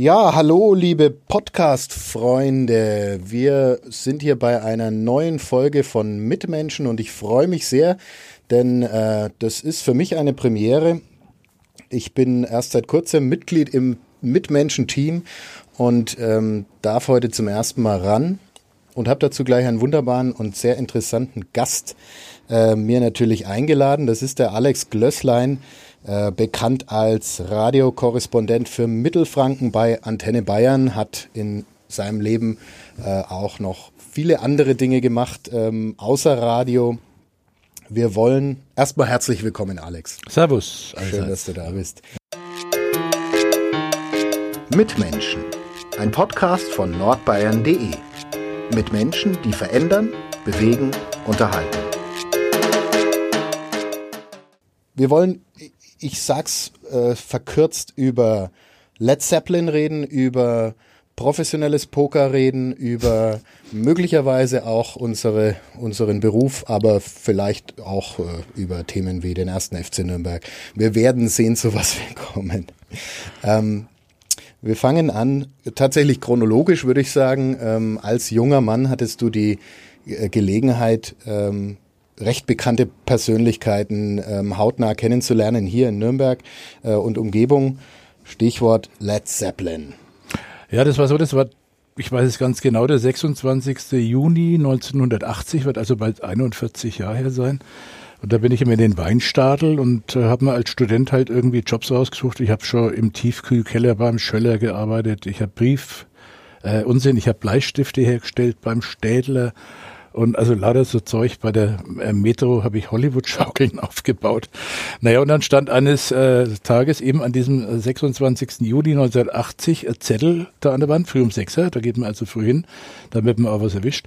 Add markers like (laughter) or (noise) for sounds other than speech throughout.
Ja, hallo, liebe Podcast-Freunde. Wir sind hier bei einer neuen Folge von Mitmenschen und ich freue mich sehr, denn äh, das ist für mich eine Premiere. Ich bin erst seit kurzem Mitglied im Mitmenschen-Team und ähm, darf heute zum ersten Mal ran und habe dazu gleich einen wunderbaren und sehr interessanten Gast äh, mir natürlich eingeladen. Das ist der Alex Glösslein äh, bekannt als Radiokorrespondent für Mittelfranken bei Antenne Bayern, hat in seinem Leben äh, auch noch viele andere Dinge gemacht, ähm, außer Radio. Wir wollen erstmal herzlich willkommen, Alex. Servus. Schön, dass du da bist. Mitmenschen. Ein Podcast von nordbayern.de. Mit Menschen, die verändern, bewegen, unterhalten. Wir wollen ich sag's äh, verkürzt über Led Zeppelin reden, über professionelles Poker reden, über (laughs) möglicherweise auch unsere, unseren Beruf, aber vielleicht auch äh, über Themen wie den ersten FC Nürnberg. Wir werden sehen, zu was wir kommen. Ähm, wir fangen an, tatsächlich chronologisch würde ich sagen. Ähm, als junger Mann hattest du die äh, Gelegenheit, ähm, recht bekannte Persönlichkeiten ähm, hautnah kennenzulernen hier in Nürnberg äh, und Umgebung. Stichwort Led Zeppelin. Ja, das war so, das war, ich weiß es ganz genau, der 26. Juni 1980, wird also bald 41 Jahre her sein. Und da bin ich immer in den Weinstadel und äh, habe mir als Student halt irgendwie Jobs rausgesucht. Ich habe schon im Tiefkühlkeller beim Schöller gearbeitet. Ich habe Brief, äh, Unsinn, ich habe Bleistifte hergestellt beim Städler und also lauter so Zeug bei der äh, Metro habe ich Hollywood-Schaukeln (laughs) aufgebaut. Naja, und dann stand eines äh, Tages eben an diesem 26. Äh, Juli 1980 ein Zettel da an der Wand, früh um sechs, da geht man also früh hin, damit man auch was erwischt.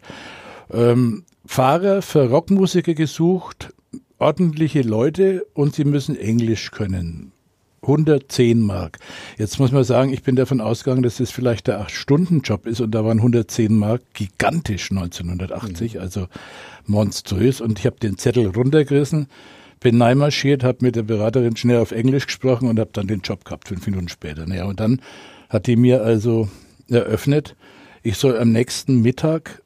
Ähm, Fahrer für Rockmusiker gesucht, ordentliche Leute und sie müssen Englisch können. 110 Mark. Jetzt muss man sagen, ich bin davon ausgegangen, dass das vielleicht der 8-Stunden-Job ist und da waren 110 Mark gigantisch 1980, mhm. also monströs. Und ich habe den Zettel runtergerissen, bin neimarschiert, habe mit der Beraterin schnell auf Englisch gesprochen und habe dann den Job gehabt, fünf Minuten später. Naja, und dann hat die mir also eröffnet, ich soll am nächsten Mittag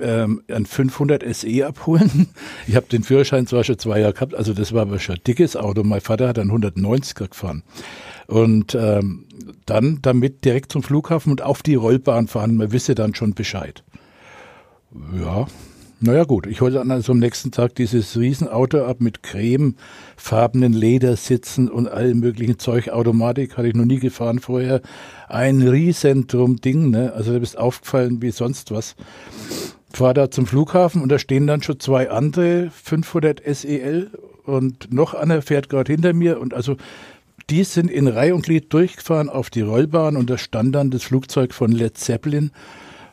ähm, ein 500 SE abholen. (laughs) Ich habe den Führerschein zwar schon zwei Jahre gehabt, also das war aber schon ein dickes Auto. Mein Vater hat einen 190er gefahren. Und ähm, dann damit direkt zum Flughafen und auf die Rollbahn fahren. Man wisse dann schon Bescheid. Ja, naja gut, ich holte dann also am nächsten Tag dieses Riesenauto ab mit cremefarbenen Ledersitzen und allem möglichen Zeug. Automatik hatte ich noch nie gefahren vorher. Ein Riesendrum Ding, ne? Also da bist aufgefallen wie sonst was. Fahr da zum Flughafen und da stehen dann schon zwei andere 500 SEL und noch einer fährt gerade hinter mir und also die sind in Reihe und Glied durchgefahren auf die Rollbahn und da stand dann das Flugzeug von Led Zeppelin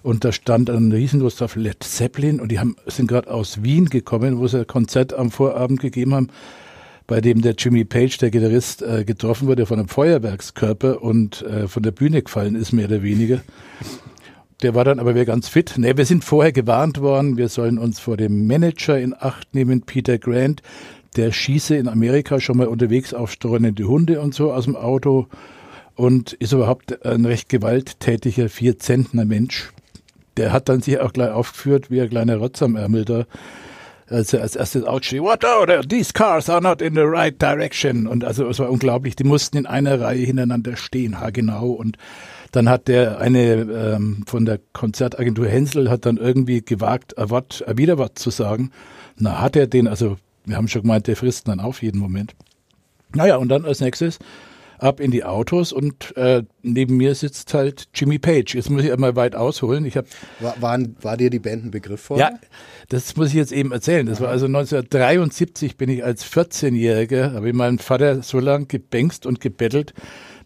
und da stand ein riesenlos drauf Led Zeppelin und die haben, sind gerade aus Wien gekommen, wo sie ein Konzert am Vorabend gegeben haben, bei dem der Jimmy Page, der Gitarrist, äh, getroffen wurde von einem Feuerwerkskörper und äh, von der Bühne gefallen ist, mehr oder weniger. Der war dann aber wieder ganz fit. Nee, wir sind vorher gewarnt worden, wir sollen uns vor dem Manager in Acht nehmen, Peter Grant. Der schieße in Amerika schon mal unterwegs auf streunende Hunde und so aus dem Auto und ist überhaupt ein recht gewalttätiger, vier Zentner Mensch der hat dann sich auch gleich aufgeführt wie ein kleiner Rotz am Ärmel da. Als er als erstes outschrie, what order, these cars are not in the right direction. Und also es war unglaublich, die mussten in einer Reihe hintereinander stehen, haargenau. Und dann hat der eine ähm, von der Konzertagentur Hensel hat dann irgendwie gewagt, ein Wort, ein Widerwort zu sagen. Na, hat er den, also wir haben schon gemeint, der frisst dann auf jeden Moment. Naja, und dann als nächstes ab in die Autos und äh, neben mir sitzt halt Jimmy Page. Jetzt muss ich einmal weit ausholen. Ich hab, war, waren, war dir die Band ein Begriff vor? Ja, das muss ich jetzt eben erzählen. Das Aha. war also 1973 bin ich als 14-Jähriger, habe ich meinen Vater so lange gebängst und gebettelt,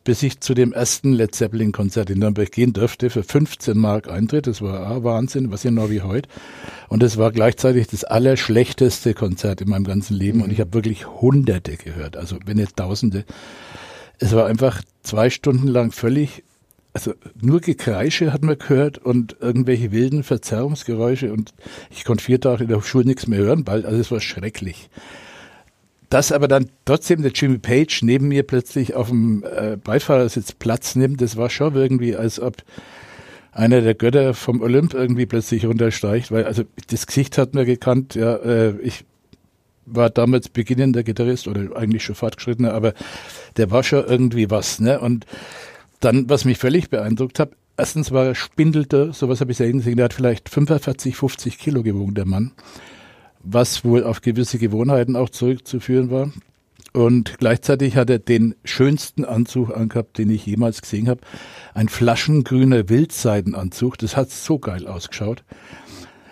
bis ich zu dem ersten Led Zeppelin Konzert in Nürnberg gehen durfte für 15 Mark Eintritt. Das war ah, Wahnsinn, was ja noch wie heute. Und es war gleichzeitig das allerschlechteste Konzert in meinem ganzen Leben. Mhm. Und ich habe wirklich Hunderte gehört, also wenn nicht Tausende. Es war einfach zwei Stunden lang völlig, also nur Gekreische hat man gehört und irgendwelche wilden Verzerrungsgeräusche und ich konnte vier Tage in der Schule nichts mehr hören, bald, also es war schrecklich. dass aber dann trotzdem der Jimmy Page neben mir plötzlich auf dem äh, Beifahrersitz Platz nimmt, das war schon irgendwie, als ob einer der Götter vom Olymp irgendwie plötzlich runtersteigt, weil also das Gesicht hat mir gekannt, ja, äh, ich war damals beginnender Gitarrist oder eigentlich schon fortgeschrittener, aber der war schon irgendwie was, ne? Und dann, was mich völlig beeindruckt hat, erstens war er spindelte, sowas habe ich selten gesehen, der hat vielleicht 45, 50 Kilo gewogen, der Mann was wohl auf gewisse Gewohnheiten auch zurückzuführen war. Und gleichzeitig hat er den schönsten Anzug angehabt, den ich jemals gesehen habe. Ein flaschengrüner Wildseidenanzug. Das hat so geil ausgeschaut.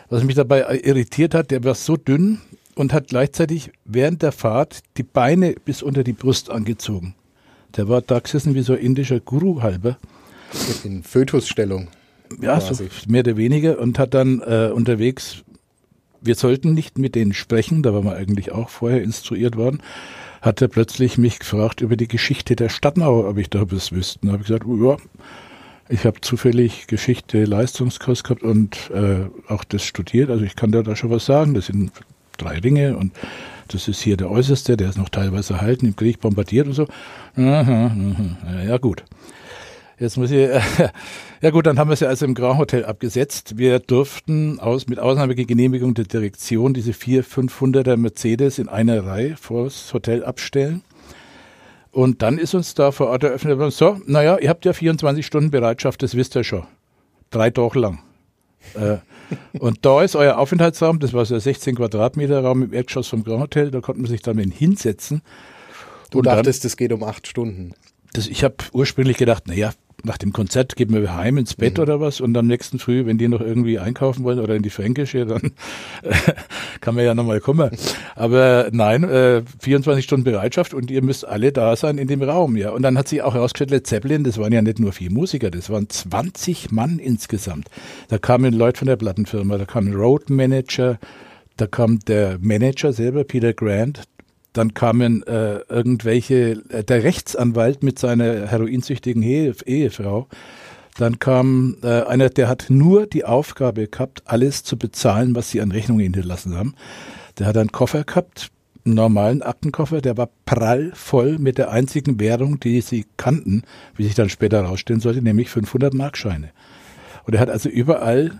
Was mich dabei irritiert hat, der war so dünn und hat gleichzeitig während der Fahrt die Beine bis unter die Brust angezogen. Der war da gesessen wie so ein indischer Guru halber. In Fötusstellung. Ja, so mehr oder weniger und hat dann äh, unterwegs wir sollten nicht mit denen sprechen, da waren wir eigentlich auch vorher instruiert worden, hat er plötzlich mich gefragt über die Geschichte der Stadtmauer, ob ich da was wüsste. Da habe ich gesagt, oh, ja, ich habe zufällig Geschichte Leistungskurs gehabt und äh, auch das studiert, also ich kann da, da schon was sagen. Das sind drei Ringe und das ist hier der äußerste, der ist noch teilweise erhalten, im Krieg bombardiert und so. Aha, ja gut. Jetzt muss ich, (laughs) ja gut, dann haben wir es ja also im Grand Hotel abgesetzt. Wir durften aus, mit Ausnahmegenehmigung der Direktion diese vier 500er Mercedes in einer Reihe vor das Hotel abstellen. Und dann ist uns da vor Ort eröffnet so, naja, ihr habt ja 24 Stunden Bereitschaft, das wisst ihr schon. Drei Tage lang. Äh, und da ist euer Aufenthaltsraum, das war so ein 16 Quadratmeter Raum im Erdgeschoss vom Grand Hotel, da konnte man sich dann hinsetzen. Du dachtest, es geht um acht Stunden. Das, ich habe ursprünglich gedacht, naja, nach dem Konzert gehen wir heim ins Bett mhm. oder was und am nächsten Früh, wenn die noch irgendwie einkaufen wollen oder in die Fränkische, dann (laughs) kann man ja nochmal kommen. Aber nein, äh, 24 Stunden Bereitschaft und ihr müsst alle da sein in dem Raum, ja. Und dann hat sich auch herausgestellt, Led Zeppelin, das waren ja nicht nur vier Musiker, das waren 20 Mann insgesamt. Da kamen Leute von der Plattenfirma, da kam ein Road Manager, da kam der Manager selber, Peter Grant, dann kamen äh, irgendwelche, äh, der Rechtsanwalt mit seiner heroinsüchtigen Ehe, Ehefrau. Dann kam äh, einer, der hat nur die Aufgabe gehabt, alles zu bezahlen, was sie an Rechnungen hinterlassen haben. Der hat einen Koffer gehabt, einen normalen Aktenkoffer, der war prall voll mit der einzigen Währung, die sie kannten, wie sich dann später herausstellen sollte, nämlich 500 Markscheine. Und er hat also überall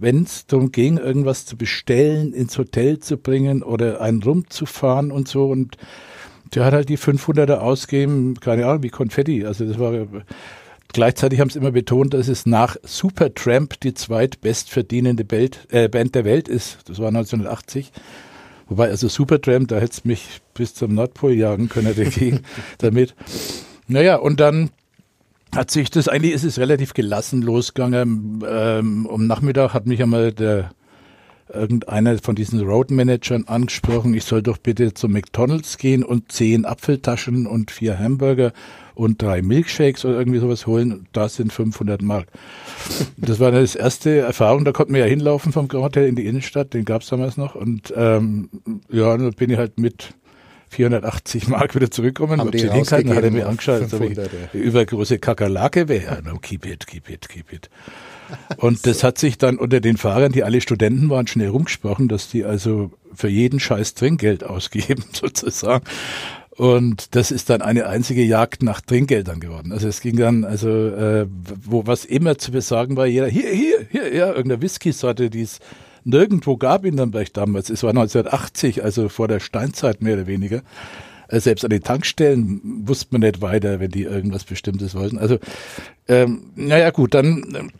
wenn es darum ging, irgendwas zu bestellen, ins Hotel zu bringen oder einen rumzufahren und so. Und der hat halt die 500er ausgegeben, keine Ahnung, wie Konfetti. Also das war Gleichzeitig haben sie immer betont, dass es nach Supertramp die zweitbestverdienende Band, äh, Band der Welt ist. Das war 1980. Wobei, also Supertramp, da hätte es mich bis zum Nordpol jagen können (laughs) dagegen damit. Naja, und dann hat sich das, eigentlich ist es relativ gelassen losgegangen. Ähm, um Nachmittag hat mich einmal der irgendeiner von diesen Roadmanagern angesprochen, ich soll doch bitte zu McDonalds gehen und zehn Apfeltaschen und vier Hamburger und drei Milkshakes oder irgendwie sowas holen. Das sind 500 Mark. Das war das erste Erfahrung. Da konnten wir ja hinlaufen vom Grand Hotel in die Innenstadt. Den gab es damals noch. Und ähm, ja, da bin ich halt mit 480 Mark wieder zurückkommen. Haben die hinhalten, hat er mir angeschaut, so wie, wie übergroße Kakerlake wäre. No, keep it, keep it, keep it. Und (laughs) das hat sich dann unter den Fahrern, die alle Studenten waren, schnell rumgesprochen, dass die also für jeden Scheiß Trinkgeld (laughs) ausgeben, sozusagen. Und das ist dann eine einzige Jagd nach Trinkgeldern geworden. Also es ging dann, also äh, wo was immer zu besagen war, jeder, hier, hier, hier, ja, irgendeine Whisky-Sorte, die ist nirgendwo gab in Nürnberg damals. Es war 1980, also vor der Steinzeit mehr oder weniger. Äh, selbst an den Tankstellen wusste man nicht weiter, wenn die irgendwas Bestimmtes wollten. Also, ähm, naja, gut, dann. Ähm,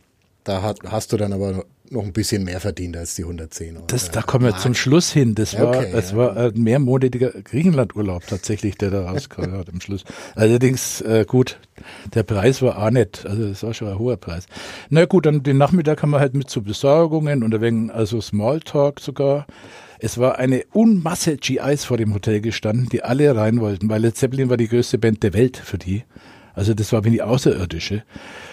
da hat, hast du dann aber noch ein bisschen mehr verdient als die 110 Euro. Das, da kommen wir zum Schluss hin. Das war, okay, das ja. war ein mehrmonatiger Griechenlandurlaub tatsächlich, der da (laughs) rauskam am Schluss. Allerdings, äh, gut, der Preis war auch nicht, also das war schon ein hoher Preis. Na gut, dann den Nachmittag haben wir halt mit zu Besorgungen und wenig, also Smalltalk sogar. Es war eine Unmasse GIs vor dem Hotel gestanden, die alle rein wollten, weil Led Zeppelin war die größte Band der Welt für die. Also das war wie die Außerirdische.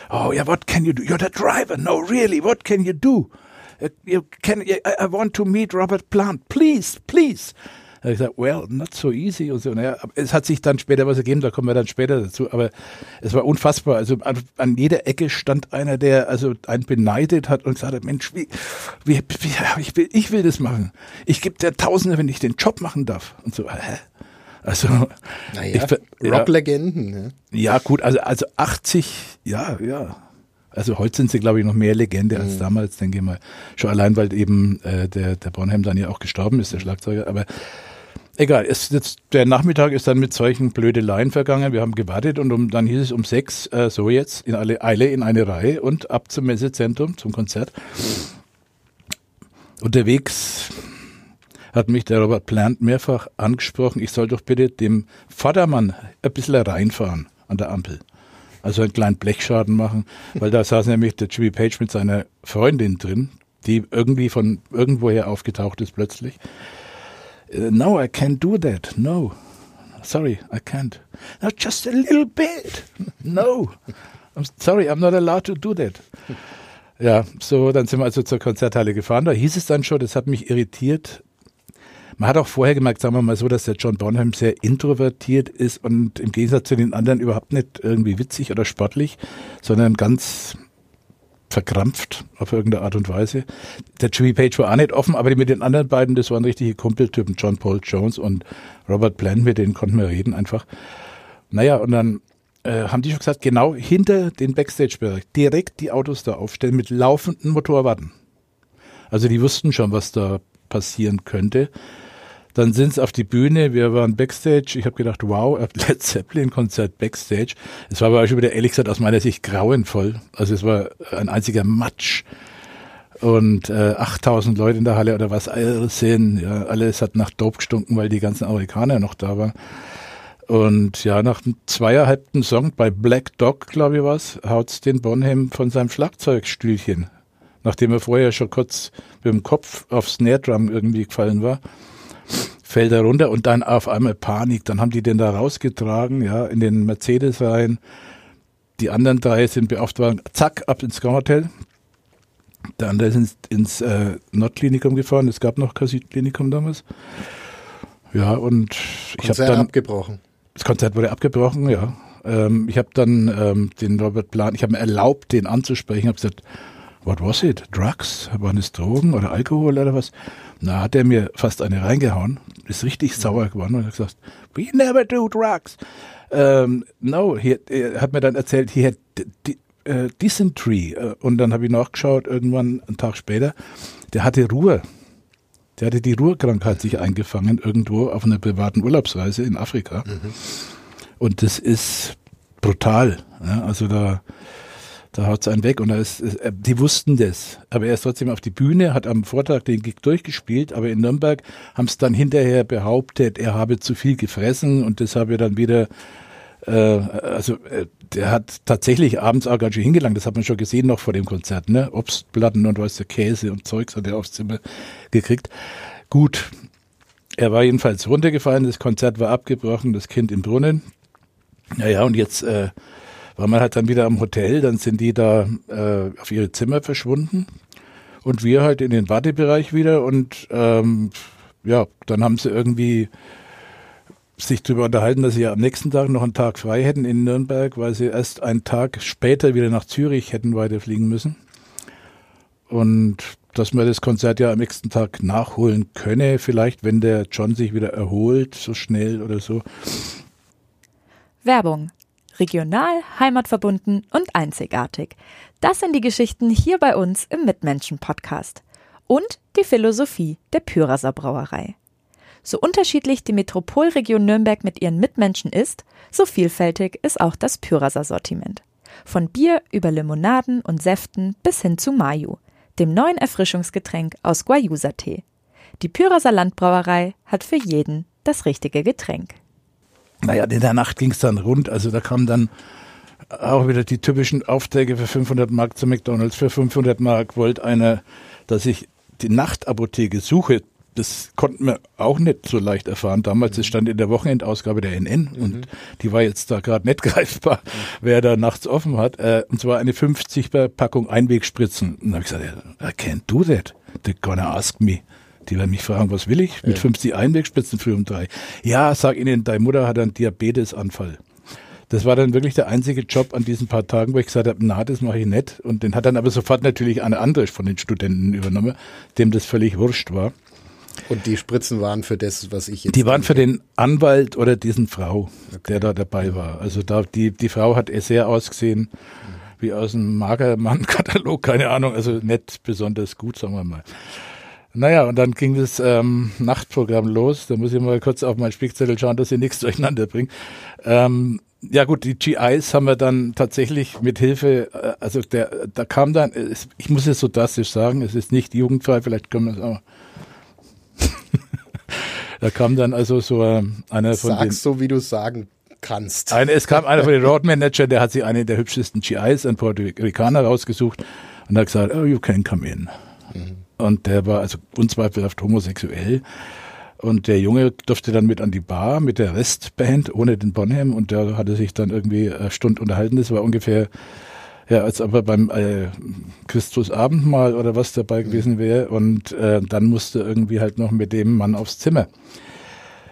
Oh yeah, what can you do? You're the driver. No, really, what can you do? Uh, you can, I, I want to meet Robert Plant. Please, please. Da habe ich gesagt, well, not so easy und so. Naja, es hat sich dann später was ergeben, da kommen wir dann später dazu. Aber es war unfassbar. Also an, an jeder Ecke stand einer, der also einen beneidet hat und gesagt hat, Mensch, wie, wie, wie ich, will, ich will das machen. Ich gebe dir Tausende, wenn ich den Job machen darf. Und so, hä? Also, naja, Rocklegenden. Ne? Ja, gut, also, also 80, ja, ja. Also heute sind sie, glaube ich, noch mehr Legende als mhm. damals, denke ich mal. Schon allein, weil eben äh, der, der Bornheim dann ja auch gestorben ist, der Schlagzeuger. Aber egal, es, jetzt, der Nachmittag ist dann mit solchen Blödeleien vergangen. Wir haben gewartet und um, dann hieß es um sechs, äh, so jetzt, in alle Eile in eine Reihe und ab zum Messezentrum, zum Konzert. Unterwegs hat mich der Robert Plant mehrfach angesprochen, ich soll doch bitte dem Vordermann ein bisschen reinfahren an der Ampel also einen kleinen Blechschaden machen, weil da saß nämlich der Jimmy Page mit seiner Freundin drin, die irgendwie von irgendwoher aufgetaucht ist plötzlich. Uh, no, I can't do that. No. Sorry, I can't. No, just a little bit. No. I'm sorry, I'm not allowed to do that. Ja, so, dann sind wir also zur Konzerthalle gefahren. Da hieß es dann schon, das hat mich irritiert, man hat auch vorher gemerkt, sagen wir mal so, dass der John Bonham sehr introvertiert ist und im Gegensatz zu den anderen überhaupt nicht irgendwie witzig oder sportlich, sondern ganz verkrampft auf irgendeine Art und Weise. Der Jimmy Page war auch nicht offen, aber mit den anderen beiden, das waren richtige Kumpeltypen, John Paul Jones und Robert Plant, mit denen konnten wir reden einfach. Naja, und dann äh, haben die schon gesagt, genau hinter den Backstage-Bereich, direkt die Autos da aufstellen mit laufenden Motorwaden. Also die wussten schon, was da passieren könnte. Dann sind es auf die Bühne, wir waren Backstage. Ich habe gedacht, wow, Led (laughs) Zeppelin-Konzert Backstage. Es war aber schon wieder ehrlich gesagt aus meiner Sicht grauenvoll. Also es war ein einziger Matsch. Und äh, 8000 Leute in der Halle oder was sind. Ja, alles hat nach Dope gestunken, weil die ganzen Amerikaner noch da waren. Und ja, nach einem zweieinhalbten Song bei Black Dog, glaube ich was, haut's den Bonham von seinem Schlagzeugstühlchen. Nachdem er vorher schon kurz mit dem Kopf aufs Snare Drum irgendwie gefallen war fällt er runter und dann auf einmal Panik. Dann haben die den da rausgetragen, ja, in den Mercedes rein. Die anderen drei sind beauftragt, zack, ab ins Hotel. Der andere ist ins, ins äh, Nordklinikum gefahren. Es gab noch kein Südklinikum damals. Ja, und ich habe dann abgebrochen. Das Konzert wurde abgebrochen, ja. Ähm, ich habe dann ähm, den Robert Plan, ich habe mir erlaubt, den anzusprechen. Habe gesagt, what was it? Drugs? Waren es Drogen oder Alkohol oder was? Na, hat er mir fast eine reingehauen, ist richtig sauer geworden und hat gesagt, we never do drugs. Ähm, no, he, er hat mir dann erzählt, he had uh, dysentery. Uh, und dann habe ich nachgeschaut, irgendwann einen Tag später, der hatte Ruhe. Der hatte die Ruhrkrankheit sich eingefangen, irgendwo auf einer privaten Urlaubsreise in Afrika. Mhm. Und das ist brutal. Ja, also da da haut es einen weg und da ist, äh, die wussten das. Aber er ist trotzdem auf die Bühne, hat am Vortag den Gig durchgespielt, aber in Nürnberg haben es dann hinterher behauptet, er habe zu viel gefressen und das habe er dann wieder äh, also äh, der hat tatsächlich abends auch ganz schön hingelangt, das hat man schon gesehen noch vor dem Konzert, ne? Obstplatten und was der Käse und Zeugs hat er aufs Zimmer gekriegt. Gut, er war jedenfalls runtergefallen, das Konzert war abgebrochen, das Kind im Brunnen. Naja, und jetzt äh, war man halt dann wieder am Hotel, dann sind die da äh, auf ihre Zimmer verschwunden und wir halt in den Wartebereich wieder und ähm, ja, dann haben sie irgendwie sich darüber unterhalten, dass sie ja am nächsten Tag noch einen Tag frei hätten in Nürnberg, weil sie erst einen Tag später wieder nach Zürich hätten weiterfliegen müssen. Und dass man das Konzert ja am nächsten Tag nachholen könne, vielleicht, wenn der John sich wieder erholt, so schnell oder so. Werbung regional, heimatverbunden und einzigartig. Das sind die Geschichten hier bei uns im Mitmenschen-Podcast. Und die Philosophie der Pyraser Brauerei. So unterschiedlich die Metropolregion Nürnberg mit ihren Mitmenschen ist, so vielfältig ist auch das Pyraser Sortiment. Von Bier über Limonaden und Säften bis hin zu Mayu, dem neuen Erfrischungsgetränk aus Guayusa-Tee. Die Pyraser Landbrauerei hat für jeden das richtige Getränk. Naja, in der Nacht ging es dann rund. Also da kamen dann auch wieder die typischen Aufträge für 500 Mark zu McDonalds. Für 500 Mark wollte einer, dass ich die Nachtapotheke suche. Das konnten wir auch nicht so leicht erfahren. Damals, es stand in der Wochenendausgabe der NN mhm. und die war jetzt da gerade nicht (laughs) greifbar, mhm. wer da nachts offen hat. Äh, und zwar eine 50 Packung Einwegspritzen. Und da habe ich gesagt, I can't do that. They're gonna ask me Die werden mich fragen, was will ich? Mit ja. 50 Einwegspitzen früh um drei. Ja, sag ihnen, deine Mutter hat einen Diabetesanfall. Das war dann wirklich der einzige Job an diesen paar Tagen, wo ich gesagt habe, na, das mache ich nicht. Und den hat dann aber sofort natürlich eine andere von den Studenten übernommen, dem das völlig wurscht war. Und die Spritzen waren für das, was ich jetzt. Die waren für den Anwalt oder diesen Frau, okay. der da dabei war. Also da, die, die Frau hat sehr ausgesehen, wie aus einem Magermann-Katalog, keine Ahnung, also nicht besonders gut, sagen wir mal. Naja, und dann ging das ähm, Nachtprogramm los. Da muss ich mal kurz auf meinen Spickzettel schauen, dass ich nichts (laughs) durcheinander bringe. Ähm, ja gut, die GIs haben wir dann tatsächlich mit Hilfe, äh, also der, da kam dann, ich muss es so drastisch sagen, es ist nicht jugendfrei, vielleicht können wir es auch (laughs) da kam dann also so äh, einer von Sag's den, so, wie du sagen kannst. Eine, es kam einer von den Road Manager, der hat sich eine der hübschesten GIs, ein Puerto Ricaner, rausgesucht und hat gesagt, oh, you can come in. Mhm. Und der war also unzweifelhaft homosexuell. Und der Junge durfte dann mit an die Bar mit der Restband ohne den Bonham und der hatte sich dann irgendwie eine Stunde unterhalten. Das war ungefähr ja, als ob er beim äh, Christusabendmahl oder was dabei gewesen wäre. Und äh, dann musste irgendwie halt noch mit dem Mann aufs Zimmer.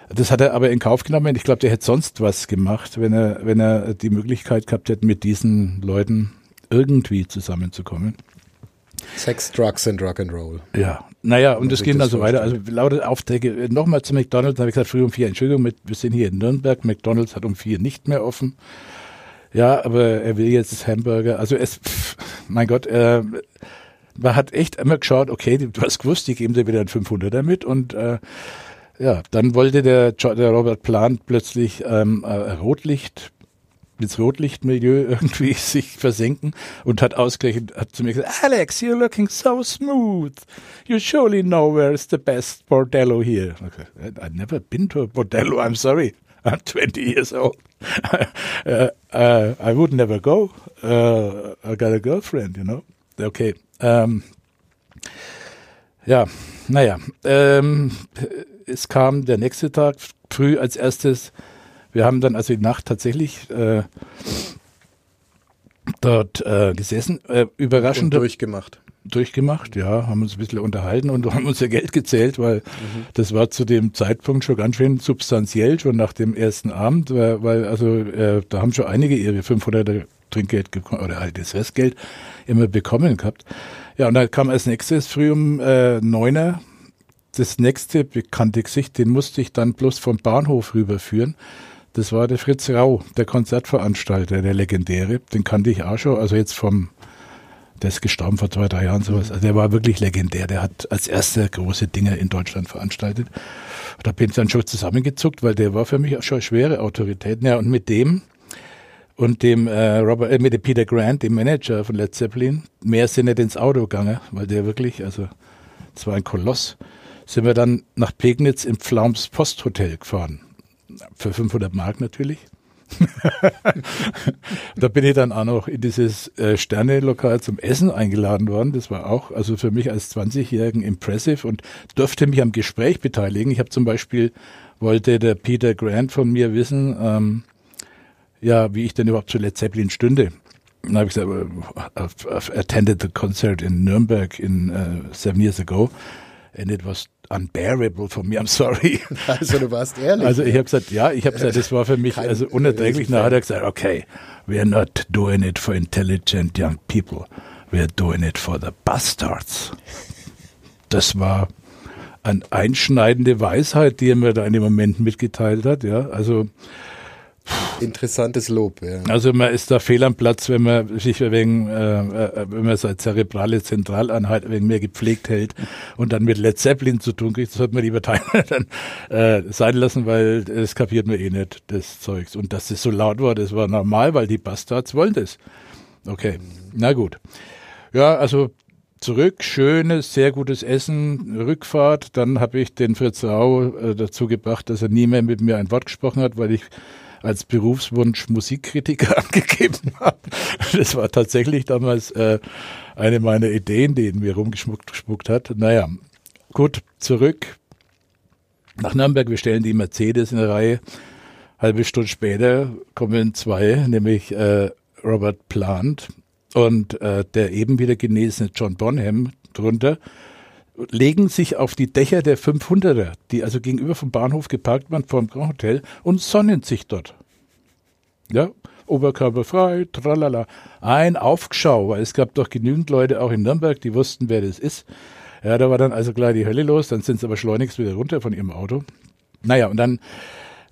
Das hat er aber in Kauf genommen. Ich glaube, der hätte sonst was gemacht, wenn er, wenn er die Möglichkeit gehabt hätte, mit diesen Leuten irgendwie zusammenzukommen. Sex, Drugs and Rock'n'Roll. Ja, naja, und es ging dann so weiter. Also lauter Aufträge. Nochmal zu McDonalds, habe ich gesagt, früh um vier, Entschuldigung, wir sind hier in Nürnberg. McDonalds hat um vier nicht mehr offen. Ja, aber er will jetzt Hamburger. Also es, pff, mein Gott, äh, man hat echt immer geschaut, okay, du hast gewusst, die geben dir wieder ein 500er mit und äh, ja, dann wollte der, der Robert Plant plötzlich ähm, äh, Rotlicht ins Rotlichtmilieu (laughs) irgendwie sich versenken und hat ausgerechnet, hat zu mir gesagt, Alex, you're looking so smooth. You surely know where is the best bordello here. Okay. I've never been to a bordello, I'm sorry. I'm 20 years old. uh, (laughs) uh, I would never go. Uh, I got a girlfriend, you know. Okay. Ähm, ja, naja. Ähm, es kam der nächste Tag früh als erstes. Wir haben dann also die Nacht tatsächlich äh, dort äh, gesessen. Äh, überraschend. Und durchgemacht durchgemacht, ja, haben uns ein bisschen unterhalten und (laughs) haben unser Geld gezählt, weil mhm. das war zu dem Zeitpunkt schon ganz schön substanziell, schon nach dem ersten Abend, weil, weil also äh, da haben schon einige ihre 500 Trinkgeld oder halt das Restgeld immer bekommen gehabt. Ja, und dann kam als nächstes früh um äh, neuner das nächste bekannte Gesicht, den musste ich dann bloß vom Bahnhof rüberführen. Das war der Fritz Rau, der Konzertveranstalter, der legendäre. Den kannte ich auch schon, also jetzt vom der ist gestorben vor zwei, drei Jahren sowas. Also der war wirklich legendär. Der hat als erster große Dinge in Deutschland veranstaltet. Da bin ich dann schon zusammengezuckt, weil der war für mich auch schon eine schwere Autorität. Ja, und mit dem und dem äh, Robert, äh, mit dem Peter Grant, dem Manager von Led Zeppelin, mehr sind nicht ins Auto gegangen, weil der wirklich, also es war ein Koloss, sind wir dann nach Pegnitz im Pflaums Posthotel gefahren. Für 500 Mark natürlich. (laughs) da bin ich dann auch noch in dieses äh, Sterne-Lokal zum Essen eingeladen worden. Das war auch also für mich als 20-Jährigen impressive und durfte mich am Gespräch beteiligen. Ich habe zum Beispiel, wollte der Peter Grant von mir wissen, ähm, ja, wie ich denn überhaupt zu Led Zeppelin stünde. Dann habe ich gesagt, I've, I've attended the concert in Nürnberg in uh, seven years ago and it was unbearable von mir, I'm sorry. (laughs) Also du warst ehrlich. Also ich habe gesagt, ja, ich habe gesagt, das war für mich Kein, also unerträglich. Dann hat er gesagt, okay, we're not doing it for intelligent young people, we're doing it for the bastards. Das war eine einschneidende Weisheit, die er mir da in dem Moment mitgeteilt hat. Ja, also Interessantes Lob, ja. Also man ist da fehl am Platz, wenn man sich wegen, äh, äh, wenn man seine zerebrale Zentraleinheit wegen mehr gepflegt hält und dann mit Led Zeppelin zu tun kriegt, das sollte man lieber (laughs) dann äh, sein lassen, weil das kapiert man eh nicht, das Zeugs. Und dass das so laut war, das war normal, weil die Bastards wollen das. Okay, na gut. Ja, also zurück, schönes, sehr gutes Essen, Rückfahrt. Dann habe ich den Fritz Rau äh, dazu gebracht, dass er nie mehr mit mir ein Wort gesprochen hat, weil ich als Berufswunsch Musikkritiker (laughs) angegeben habe. Das war tatsächlich damals äh, eine meiner Ideen, die in mir rumgespuckt hat. Naja, gut, zurück nach Nürnberg. Wir stellen die Mercedes in der Reihe. Halbe Stunde später kommen zwei, nämlich äh, Robert Plant und äh, der eben wieder genesene John Bonham drunter. Legen sich auf die Dächer der 500er, die also gegenüber vom Bahnhof geparkt waren, vor dem Grand Hotel und sonnen sich dort. Ja, oberkörperfrei, tralala. Ein Aufschau, weil es gab doch genügend Leute auch in Nürnberg, die wussten, wer das ist. Ja, da war dann also gleich die Hölle los, dann sind sie aber schleunigst wieder runter von ihrem Auto. Naja, und dann,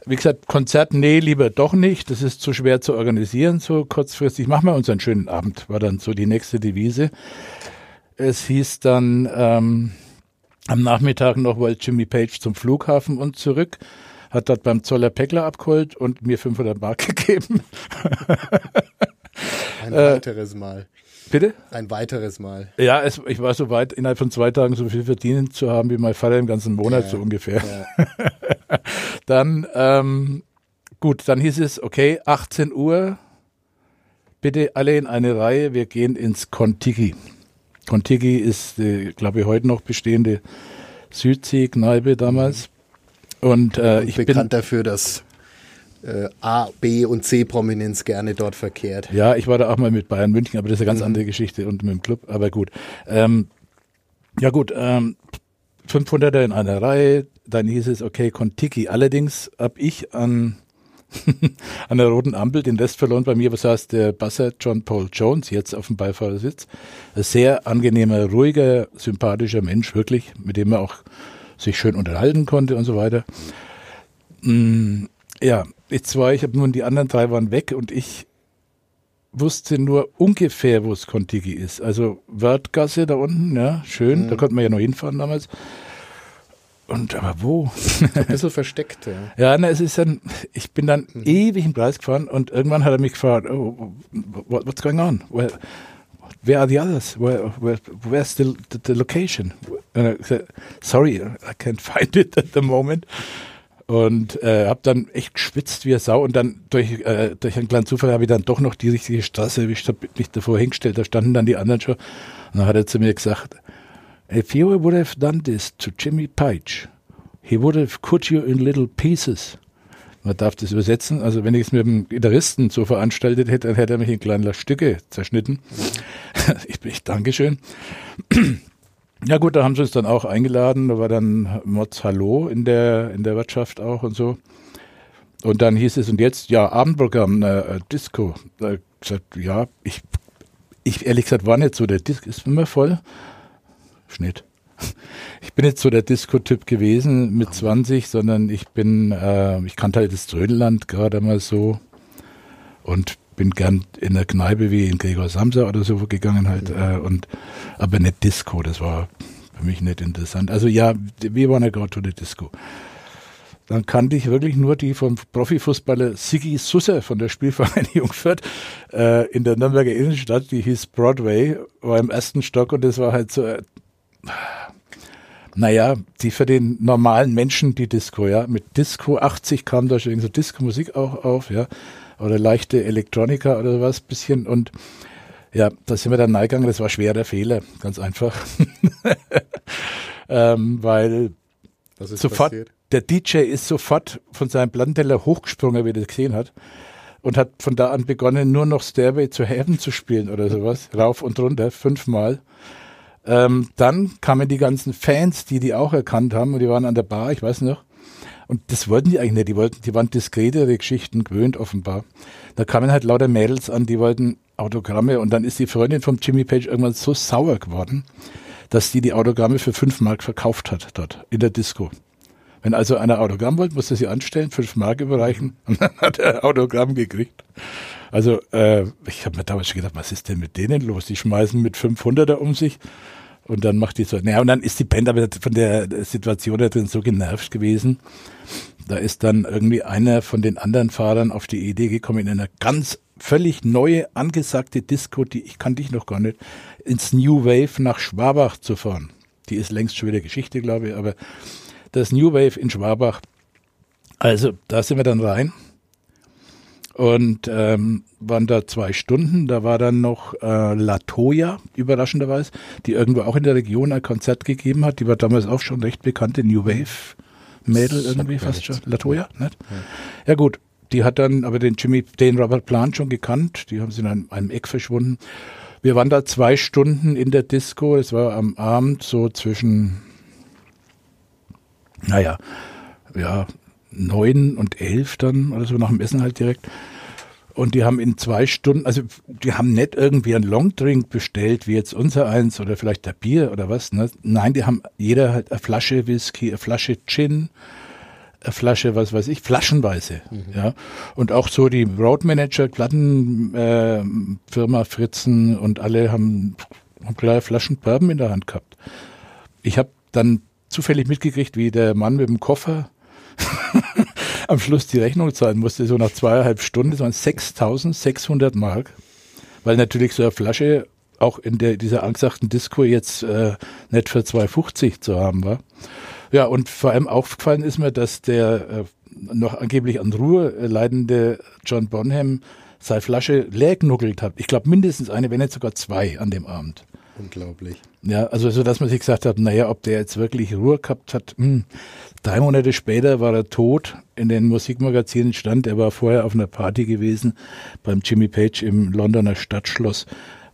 wie gesagt, Konzert, nee, lieber doch nicht. Das ist zu schwer zu organisieren, so kurzfristig. Machen wir uns einen schönen Abend, war dann so die nächste Devise. Es hieß dann ähm, am Nachmittag noch, wollte Jimmy Page zum Flughafen und zurück hat dort beim Zoller Päckler abgeholt und mir 500 Mark (laughs) gegeben. Ein weiteres Mal. Bitte? Ein weiteres Mal. Ja, es, ich war so weit, innerhalb von zwei Tagen so viel verdienen zu haben wie mein Vater im ganzen Monat, Ja, so ungefähr. Ja. (laughs) Dann, ähm, gut, dann hieß es, okay, 18 Uhr, bitte alle in eine Reihe, wir gehen ins Contiki. Contiki ist, die, glaube ich, heute noch bestehende Südsee-Kneipe damals. Und äh, ich bin bekannt dafür, dass äh, A, B und C-Prominenz gerne dort verkehrt. Ja, ich war da auch mal mit Bayern München, aber das ist eine ganz andere Geschichte und mit dem Club, aber gut. Ähm, ja gut, ähm, 500er in einer Reihe, dann hieß es, okay, Kontiki. Allerdings habe ich an, (laughs) an der roten Ampel den Rest verloren. Bei mir saß der Basser John Paul Jones, jetzt auf dem Beifahrersitz. Ein sehr angenehmer, ruhiger, sympathischer Mensch, wirklich, mit dem man auch sich schön unterhalten konnte und so weiter. Mm, ja, jetzt war ich, hab nun die anderen drei waren weg und ich wusste nur ungefähr, wo es Kontiki ist. Also Wörthgasse da unten, ja, schön, da konnte man ja noch hinfahren damals. Und aber wo? Ein bisschen versteckt, ja. Ja, na, es ist dann, ich bin dann ewig im Kreis gefahren und irgendwann hat er mich gefragt, oh, what, what's going on? Where, where are the others? Where, where, where's the, the, the location? Said, sorry, I can't find it at the moment. Und äh, habe dann echt geschwitzt wie eine Sau und dann durch, äh, durch einen kleinen Zufall habe ich dann doch noch die richtige Straße erwischt, habe mich davor hingestellt, da standen dann die anderen schon. Und dann hat er zu mir gesagt, if you would have done this to Jimmy Page, he would have cut you in little pieces. Man darf das übersetzen. Also wenn ich es mit dem Gitarristen so veranstaltet hätte, dann hätte er mich in kleine Stücke zerschnitten. (laughs) ich ich Dankeschön. (clears throat) Ja gut, da haben sie uns dann auch eingeladen. Da war dann Mods Hallo in der, in der Wirtschaft auch und so. Und dann hieß es, und jetzt, ja, Abendprogramm, äh, Disco. Da gesagt, ja, ich, ich ehrlich gesagt war nicht so, der Disco ist immer voll. Schnitt. Ich bin jetzt so der Disco-Typ gewesen mit 20, sondern ich bin, äh, ich kannte halt das Trödelland gerade mal so und bin gern in der Kneipe wie in Gregor Samsa oder so gegangen halt äh, und aber nicht Disco, das war für mich nicht interessant. Also ja, we wanna go to the Disco. Dann kannte ich wirklich nur die vom Profifußballer Siggi Susser von der Spielvereinigung (laughs) Fürth äh, in der Nürnberger Innenstadt, die hieß Broadway, war im ersten Stock und das war halt so, äh, naja, die für den normalen Menschen die Disco, ja. Mit Disco 80 kam da schon so Disco-Musik auch auf, ja. Oder leichte Elektronika oder was, bisschen. Und ja, da sind wir dann reingegangen, das war schwerer Fehler, ganz einfach. (laughs) ähm, weil sofort, passiert? der DJ ist sofort von seinem Plattenteller hochgesprungen, wie er das gesehen hat. Und hat von da an begonnen, nur noch Stairway to Heaven zu spielen oder sowas. Rauf und runter, fünfmal. Ähm, dann kamen die ganzen Fans, die die auch erkannt haben, und die waren an der Bar, ich weiß noch. Und das wollten die eigentlich nicht. Die wollten, die waren diskretere Geschichten gewöhnt, offenbar. Da kamen halt lauter Mädels an, die wollten Autogramme. Und dann ist die Freundin vom Jimmy Page irgendwann so sauer geworden, dass die die Autogramme für fünf Mark verkauft hat dort in der Disco. Wenn also einer Autogramm wollte, musste sie anstellen, fünf Mark überreichen (laughs) und dann hat er Autogramm gekriegt. Also äh, ich habe mir damals schon gedacht, was ist denn mit denen los? Die schmeißen mit 500er um sich und dann macht die so. Naja, und dann ist die Band aber von der Situation da drin so genervt gewesen. Da ist dann irgendwie einer von den anderen Fahrern auf die Idee gekommen, in einer ganz völlig neue, angesagte Disco, die ich kannte ich noch gar nicht, ins New Wave nach Schwabach zu fahren. Die ist längst schon wieder Geschichte, glaube ich, aber das New Wave in Schwabach. Also da sind wir dann rein und ähm, waren da zwei Stunden. Da war dann noch äh, Latoya, überraschenderweise, die irgendwo auch in der Region ein Konzert gegeben hat. Die war damals auch schon recht bekannte New Wave Mädel irgendwie fast schon. Latoya, nicht? Ja gut, die hat dann aber den Jimmy, den Robert Plant schon gekannt. Die haben sie in einem, einem Eck verschwunden. Wir waren da zwei Stunden in der Disco. Es war am Abend so zwischen, naja, ja, neun und elf dann oder so nach dem Essen halt direkt. Und die haben in zwei Stunden, also die haben nicht irgendwie einen Longdrink bestellt, wie jetzt unser eins oder vielleicht der Bier oder was. Ne? Nein, die haben jeder halt eine Flasche Whisky, eine Flasche Gin, eine Flasche, was weiß ich, flaschenweise. Mhm. Ja. Und auch so die Roadmanager, Plattenfirma äh, Fritzen und alle haben, haben kleine Flaschen Bourbon in der Hand gehabt. Ich habe dann zufällig mitgekriegt, wie der Mann mit dem Koffer am Schluss die Rechnung zahlen musste, so nach zweieinhalb Stunden, das waren 6600 Mark, weil natürlich so eine Flasche auch in der, dieser angesagten Disco jetzt äh, nicht für 2,50 zu haben war. Ja, und vor allem aufgefallen ist mir, dass der äh, noch angeblich an Ruhe leidende John Bonham seine Flasche leer genuckelt hat. Ich glaube mindestens eine, wenn nicht sogar zwei an dem Abend. Unglaublich. Ja, also so, dass man sich gesagt hat, naja, ob der jetzt wirklich Ruhe gehabt hat. Mh. Hm. Drei Monate später war er tot. In den Musikmagazinen stand, er war vorher auf einer Party gewesen beim Jimmy Page im Londoner Stadtschloss,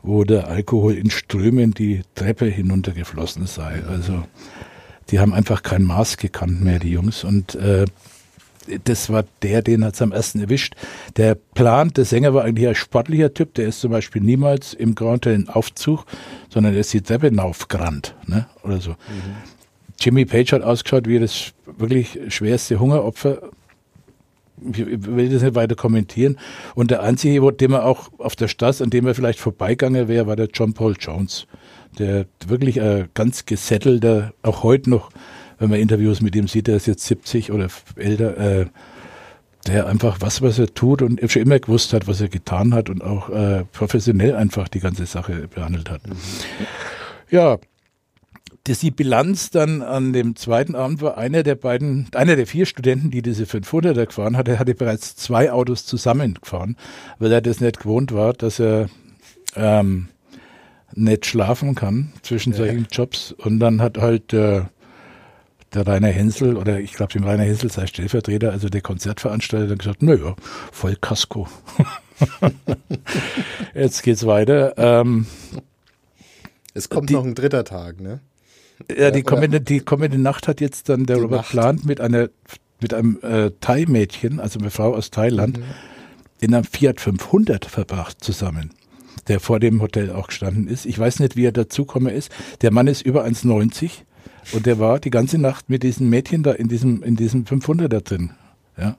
wo der Alkohol in Strömen die Treppe hinuntergeflossen sei. Also die haben einfach kein Maß gekannt mehr, die Jungs. Und äh, das war der, den hat es am ersten erwischt. Der Plan, der Sänger war eigentlich ein sportlicher Typ, der ist zum Beispiel niemals im Grand Hotel in Aufzug, sondern der ist die Treppe hinaufgerannt, ne, oder so. Mhm. Jimmy Page hat ausgeschaut wie das wirklich schwerste Hungeropfer. Ich will das nicht weiter kommentieren. Und der einzige, den man auch auf der Straße, an dem er vielleicht vorbeigegangen wäre, war der John Paul Jones. Der wirklich ein ganz gesettelter, auch heute noch wenn man Interviews mit ihm sieht, der ist jetzt 70 oder älter, äh, der einfach was, was er tut und schon immer gewusst hat, was er getan hat und auch äh, professionell einfach die ganze Sache behandelt hat. Mhm. Ja, dass die Bilanz dann an dem zweiten Abend war, einer der beiden, einer der vier Studenten, die diese 500er gefahren hatte, hatte bereits zwei Autos zusammengefahren, weil er das nicht gewohnt war, dass er ähm, nicht schlafen kann zwischen ja. solchen Jobs. Und dann hat halt äh, der Rainer Hensel oder ich glaube, dem Rainer Hensel sei Stellvertreter, also der Konzertveranstalter, dann gesagt, naja, voll Kasko. (laughs) Jetzt geht's weiter. Ähm, es kommt die, noch ein dritter Tag, ne? Ja, die kommende, die kommende Nacht hat jetzt dann der die Robert Nacht. Plant mit einer mit einem äh, Thai-Mädchen, also eine Frau aus Thailand, mhm. in einem Fiat 500 verbracht zusammen, der vor dem Hotel auch gestanden ist. Ich weiß nicht, wie er dazugekommen ist. Der Mann ist über 1,90 und der war die ganze Nacht mit diesem Mädchen da in diesem, in diesem 500er drin. Ja.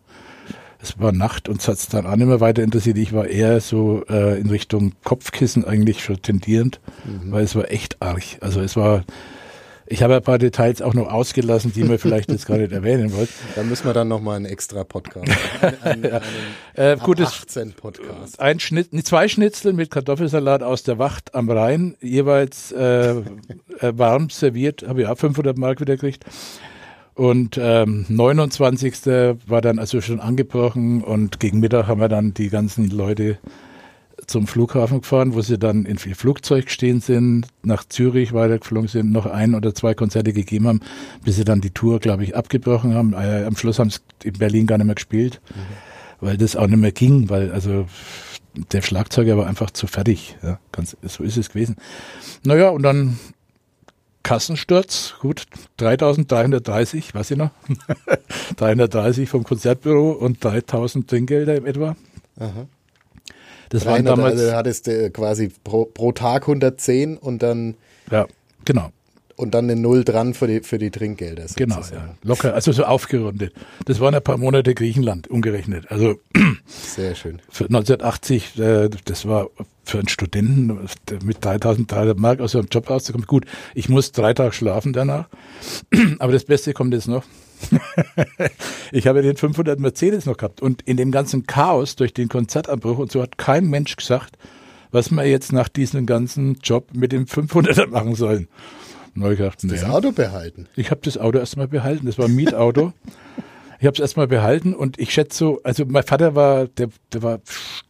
Es war Nacht und es hat es dann auch nicht mehr weiter interessiert. Ich war eher so äh, in Richtung Kopfkissen eigentlich schon tendierend, mhm. weil es war echt arg. Also es war, ich habe ein paar Details auch noch ausgelassen, die wir vielleicht jetzt gar nicht erwähnen wollten. (laughs) Da müssen wir dann nochmal einen extra Podcast, (laughs) einen, einen, äh, gutes, 18 Podcast. Ein Schnitt, zwei Schnitzel mit Kartoffelsalat aus der Wacht am Rhein, jeweils äh, äh, warm serviert, habe ich auch 500 Mark wieder gekriegt. Und ähm, 29. war dann also schon angebrochen und gegen Mittag haben wir dann die ganzen Leute zum Flughafen gefahren, wo sie dann in viel Flugzeug gestehen sind, nach Zürich weitergeflogen sind, noch ein oder zwei Konzerte gegeben haben, bis sie dann die Tour, glaube ich, abgebrochen haben. Äh, am Schluss haben sie in Berlin gar nicht mehr gespielt, mhm. weil das auch nicht mehr ging, weil also der Schlagzeuger war einfach zu fertig. Ja, ganz, so ist es gewesen. Naja, und dann Kassensturz, gut, 3330, weiß ich noch, (laughs) 330 vom Konzertbüro und 3000 Trinkgelder im etwa. Aha. Das waren damals. Also hattest du äh, quasi pro, pro Tag 110 und dann. Ja, genau und dann eine Null dran für die, für die Trinkgelder. Genau, sozusagen. Genau, ja. locker, also so aufgerundet. Das waren ein paar Monate Griechenland umgerechnet. Also (clears throat) sehr schön. Für 1980, äh, das war für einen Studenten mit 3300 Mark aus seinem Job rauszukommen. Gut, ich muss drei Tage schlafen danach, (clears throat) aber das Beste kommt jetzt noch. (laughs) ich habe den 500 Mercedes noch gehabt und in dem ganzen Chaos durch den Konzertabbruch und so hat kein Mensch gesagt, was wir jetzt nach diesem ganzen Job mit dem 500er machen sollen. Neu gedacht, das ja. Auto behalten? Ich habe das Auto erstmal behalten. Das war ein Mietauto. ich habe es erstmal behalten und ich schätze so, also mein Vater war, der, der war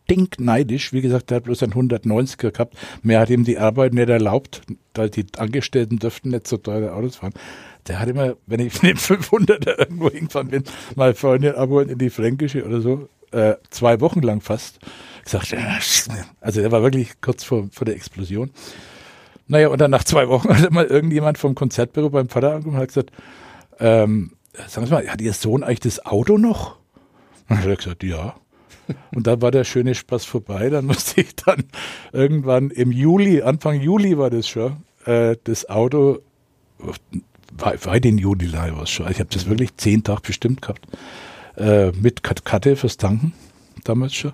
stinkneidisch. Wie gesagt, der hat bloß ein 190er gehabt. Mehr hat ihm die Arbeit nicht erlaubt, weil die Angestellten dürften nicht so teure Autos fahren. Der hat immer, wenn ich (laughs) mit dem 500er irgendwo hingefahren bin, mal Freunde abholen in die Fränkische oder so, äh, zwei Wochen lang fast gesagt, also der war wirklich kurz vor, vor der Explosion. Naja, und dann nach zwei Wochen (laughs) hat mal irgendjemand vom Konzertbüro beim Vater angekommen und hat gesagt, ähm, sagen Sie mal, hat Ihr Sohn eigentlich das Auto noch? Und hat er gesagt, ja. Und dann war der schöne Spaß vorbei. Dann (laughs) musste ich dann irgendwann im Juli, Anfang Juli war das schon, äh, das Auto, weit in Juli war es schon. Ich habe das wirklich zehn Tage bestimmt gehabt. Äh, mit Karte fürs Tanken, damals schon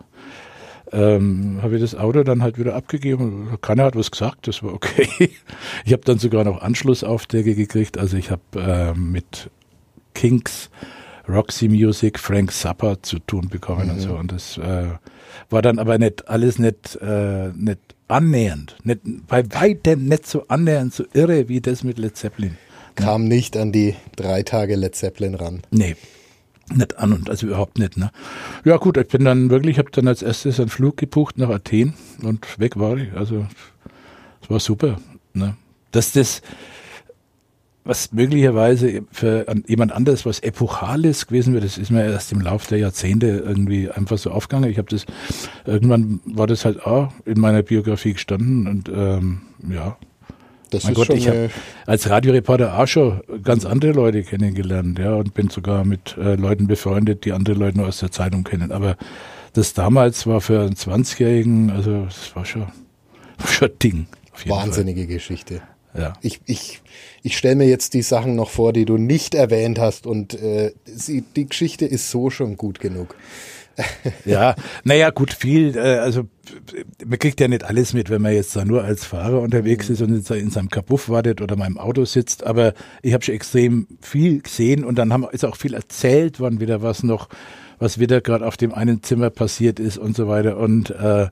ähm, habe ich das Auto dann halt wieder abgegeben. Keiner hat was gesagt, das war okay. (laughs) Ich habe dann sogar noch Anschlussaufträge gekriegt. Also ich habe äh, mit Kings, Roxy Music, Frank Zappa zu tun bekommen mhm. und so. Und das äh, war dann aber nicht alles nicht, äh, nicht annähernd, nicht, bei weitem nicht so annähernd so irre wie das mit Led Zeppelin. Kam ja. nicht an die drei Tage Led Zeppelin ran. Nee, nicht an und also überhaupt nicht. Ne? Ja gut, ich bin dann wirklich, habe dann als erstes einen Flug gebucht nach Athen und weg war ich. Also es war super. Ne? Dass das was möglicherweise für jemand anderes was Epochales gewesen wäre, das ist mir erst im Laufe der Jahrzehnte irgendwie einfach so aufgegangen. Ich habe das, irgendwann war das halt auch in meiner Biografie gestanden und ähm, ja, das mein ist Gott, ich habe als Radioreporter auch schon ganz andere Leute kennengelernt, ja, und bin sogar mit äh, Leuten befreundet, die andere Leute nur aus der Zeitung kennen. Aber das damals war für einen 20-Jährigen, also das war schon, war (laughs) schon ein Ding. Wahnsinnige Fall. Geschichte. Ja. Ich, ich, ich stelle mir jetzt die Sachen noch vor, die du nicht erwähnt hast und äh, sie, die Geschichte ist so schon gut genug. (laughs) ja, naja, gut, viel, äh, also man kriegt ja nicht alles mit, wenn man jetzt da nur als Fahrer unterwegs ist und in seinem Kabuff wartet oder mal im Auto sitzt, aber ich habe schon extrem viel gesehen und dann haben, ist auch viel erzählt worden wieder, was noch, was wieder gerade auf dem einen Zimmer passiert ist und so weiter und äh,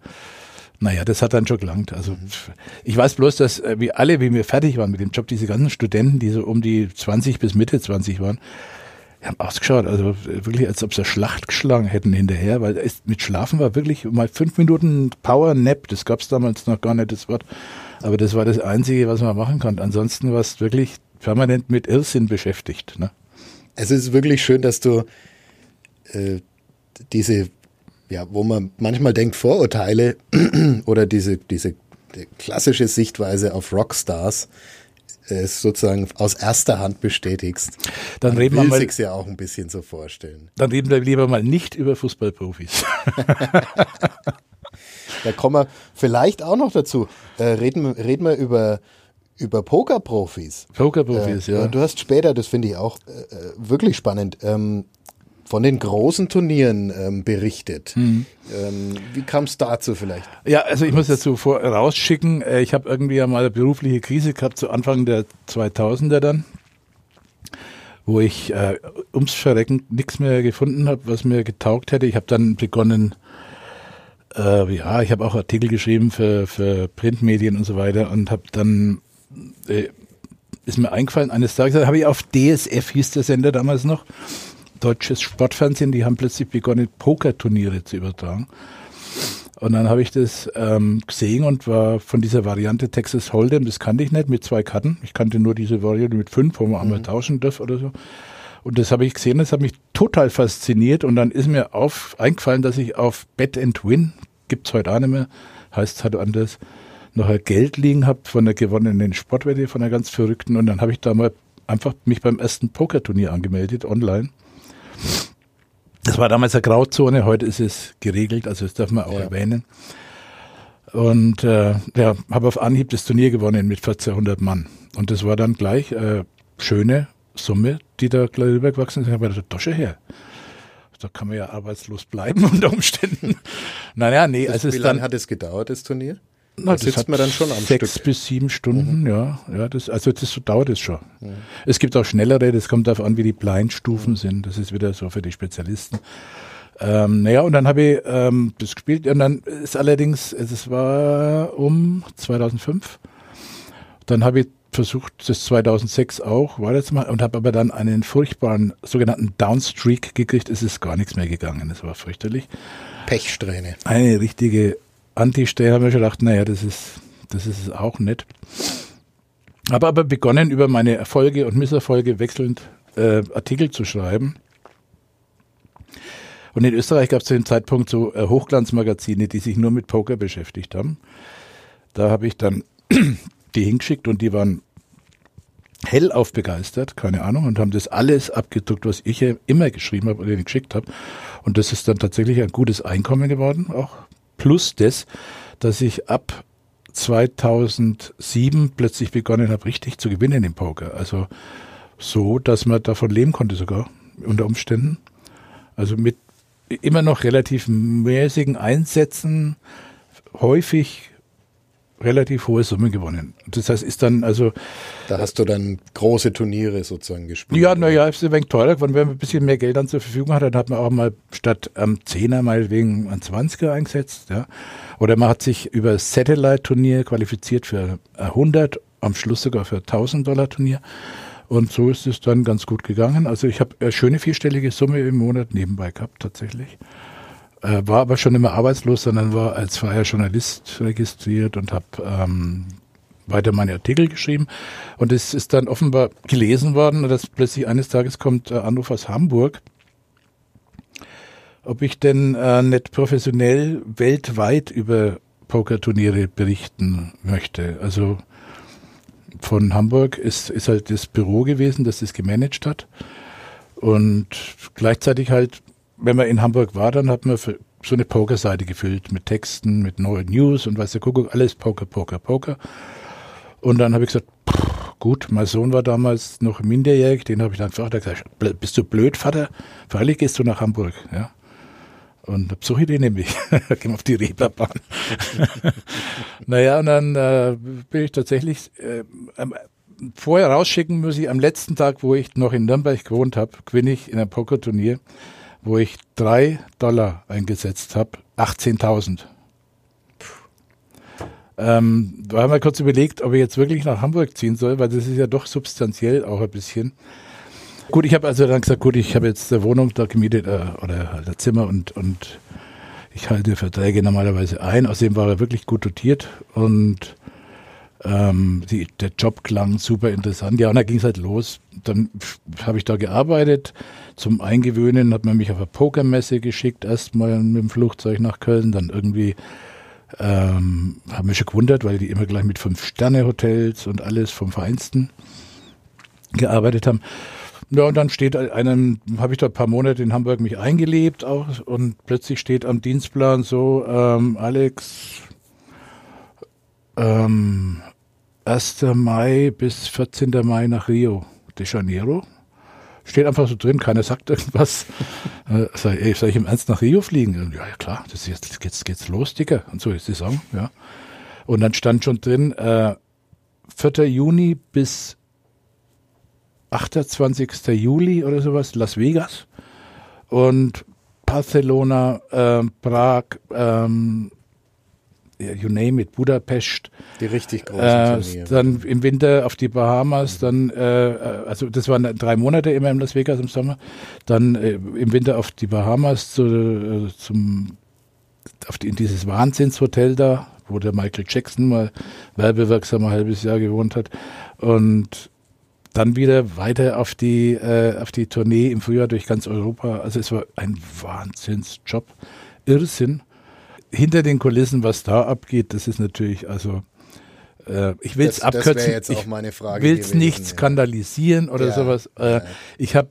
naja, das hat dann schon gelangt. Also ich weiß bloß, dass äh, wie alle, wie wir fertig waren mit dem Job, diese ganzen Studenten, die so um die 20 bis Mitte 20 waren, die haben ausgeschaut, also wirklich, als ob sie Schlacht geschlagen hätten hinterher, weil es mit Schlafen war wirklich mal fünf Minuten Power Nap, das gab es damals noch gar nicht, das Wort. Aber das war das Einzige, was man machen konnte. Ansonsten war es wirklich permanent mit Irrsinn beschäftigt. Ne? Es ist wirklich schön, dass du äh, diese, ja, wo man manchmal denkt, Vorurteile (clears throat) oder diese, diese klassische Sichtweise auf Rockstars es sozusagen aus erster Hand bestätigst. Dann Man reden wir mal, sich ja auch ein bisschen so vorstellen. Dann reden wir lieber mal nicht über Fußballprofis. (laughs) da kommen wir vielleicht auch noch dazu. Äh, reden, reden wir über über Pokerprofis. Pokerprofis, äh, ja. Du hast später, das finde ich auch äh, äh wirklich spannend, ähm, von den großen Turnieren ähm, berichtet. Mhm. Ähm, wie kam es dazu vielleicht? Ja, also ich muss dazu vorausschicken, äh, ich habe irgendwie ja mal eine berufliche Krise gehabt zu Anfang der 2000er dann, wo ich äh, ums Verrecken nichts mehr gefunden habe, was mir getaugt hätte. Ich habe dann begonnen, äh, ja, ich habe auch Artikel geschrieben für, für Printmedien und so weiter und habe dann äh, ist mir eingefallen, eines Tages habe ich auf DSF, hieß der Sender damals noch, deutsches Sportfernsehen, die haben plötzlich begonnen, Pokerturniere zu übertragen. Und dann habe ich das ähm, gesehen und war von dieser Variante Texas Hold'em, das kannte ich nicht, mit zwei Karten. Ich kannte nur diese Variante mit fünf, wo man einmal mhm. tauschen darf oder so. Und das habe ich gesehen, das hat mich total fasziniert. Und dann ist mir auf, eingefallen, dass ich auf Bet and Win, gibt's heute auch nicht mehr, heißt halt anders, noch ein Geld liegen habe von der gewonnenen Sportwette, von einer ganz verrückten. Und dann habe ich da mal einfach mich beim ersten Pokerturnier angemeldet, online. Das war damals eine Grauzone, heute ist es geregelt, also das darf man auch ja. erwähnen. Und äh, ja, habe auf Anhieb das Turnier gewonnen mit 1400 Mann. Und das war dann gleich äh, schöne Summe, die da gleich rübergewachsen ist. Ich habe der Tasche her. Da kann man ja arbeitslos bleiben (laughs) unter Umständen. naja, nee, das, also Wie lange hat es gedauert, das Turnier? Na, das sitzt man dann schon am sechs Stück. bis sieben Stunden, mhm. ja, ja, das, also das so dauert es schon. Mhm. Es gibt auch schnellere, das kommt darauf an, wie die Blindstufen mhm. sind. Das ist wieder so für die Spezialisten. Ähm, naja, und dann habe ich ähm, das gespielt und dann ist allerdings, es war um 2005. Dann habe ich versucht, das 2006 auch weiterzumachen und habe aber dann einen furchtbaren sogenannten Downstreak gekriegt. Es ist gar nichts mehr gegangen. Es war fürchterlich. Pechsträhne. Eine richtige Anti-Stelle haben wir schon gedacht, naja, das ist, das ist auch nett. Habe aber begonnen, über meine Erfolge und Misserfolge wechselnd äh, Artikel zu schreiben. Und in Österreich gab es zu dem Zeitpunkt so äh, Hochglanzmagazine, die sich nur mit Poker beschäftigt haben. Da habe ich dann (clears throat) die hingeschickt und die waren hellauf begeistert, keine Ahnung, und haben das alles abgedruckt, was ich immer geschrieben habe oder geschickt habe. Und das ist dann tatsächlich ein gutes Einkommen geworden, auch plus das, dass ich ab 2007 plötzlich begonnen habe, richtig zu gewinnen im Poker. Also so, dass man davon leben konnte sogar unter Umständen. Also mit immer noch relativ mäßigen Einsätzen, häufig relativ hohe Summen gewonnen. Das heißt, ist dann also. Da hast du dann große Turniere sozusagen gespielt. Ja, naja, ist ein wenig teurer geworden. Wenn man ein bisschen mehr Geld dann zur Verfügung hat, dann hat man auch mal statt am Zehner meinetwegen ein 20er eingesetzt, ja. Oder man hat sich über Satellite-Turnier qualifiziert für 100, am Schluss sogar für 1000 Dollar Turnier. Und so ist es dann ganz gut gegangen. Also ich habe eine schöne vierstellige Summe im Monat nebenbei gehabt, tatsächlich. Äh, war aber schon immer arbeitslos, sondern war als freier Journalist registriert und habe ähm, weiter meine Artikel geschrieben. Und es ist dann offenbar gelesen worden, dass plötzlich eines Tages kommt äh, Anruf aus Hamburg, ob ich denn äh, nicht professionell weltweit über Pokerturniere berichten möchte. Also von Hamburg ist, ist halt das Büro gewesen, das das gemanagt hat. Und gleichzeitig halt, wenn man in Hamburg war, dann hat man so eine Pokerseite gefüllt mit Texten, mit neuen News und weiß der Kuckuck, alles Poker, Poker, Poker. Und dann habe ich gesagt, pff, gut, mein Sohn war damals noch minderjährig, den habe ich dann gefragt, gesagt, bist du blöd, Vater? Freilich gehst du nach Hamburg, ja. Und (laughs) da besuche ich den nämlich. Gehen auf die Reeperbahn. (laughs) naja, und dann äh, bin ich tatsächlich äh, vorher rausschicken muss ich am letzten Tag, wo ich noch in Nürnberg gewohnt habe, gewinne ich in einem Pokerturnier, wo ich drei Dollar eingesetzt habe, 18.000. Ähm, da haben wir kurz überlegt, ob ich jetzt wirklich nach Hamburg ziehen soll, weil das ist ja doch substanziell auch ein bisschen. Gut, ich habe also dann gesagt, gut, ich habe jetzt eine Wohnung da gemietet äh, oder halt ein Zimmer und, und ich halte Verträge normalerweise ein. Außerdem war er wirklich gut dotiert und ähm, die, der Job klang super interessant. Ja, und dann ging es halt los. Dann habe ich da gearbeitet. Zum Eingewöhnen hat man mich auf eine Pokermesse geschickt, erstmal mit dem Flugzeug nach Köln, dann irgendwie ähm, haben mich schon gewundert, weil die immer gleich mit Fünf-Sterne-Hotels und alles vom Feinsten gearbeitet haben. Ja, und dann steht einem, habe ich da ein paar Monate in Hamburg mich eingelebt auch und plötzlich steht am Dienstplan so, ähm, Alex, ähm, 1. Mai bis 14. Mai nach Rio de Janeiro. Steht einfach so drin, keiner sagt irgendwas. (laughs) äh, sag, ey, soll ich im Ernst nach Rio fliegen? Ja, ja klar, das ist jetzt geht's, geht's los, Dicker. Und so ist die Saison, ja. Und dann stand schon drin, äh, 4. Juni bis 28. Juli oder sowas, Las Vegas und Barcelona, äh, Prag, ähm, you name it, Budapest. Die richtig großen äh, Turniere. Dann im Winter auf die Bahamas, dann, äh, äh, also das waren drei Monate immer in Las Vegas im Sommer, dann äh, im Winter auf die Bahamas zu, äh, zum, auf die, in dieses Wahnsinnshotel da, wo der Michael Jackson mal werbewirksam ein halbes Jahr gewohnt hat. Und dann wieder weiter auf die, äh, auf die Tournee im Frühjahr durch ganz Europa. Also es war ein Wahnsinnsjob. Irrsinn. Hinter den Kulissen, was da abgeht, das ist natürlich, also äh, ich will es abkürzen. Das jetzt auch meine Frage. Ich will es nicht skandalisieren oder ja, sowas. Äh, ja. Ich habe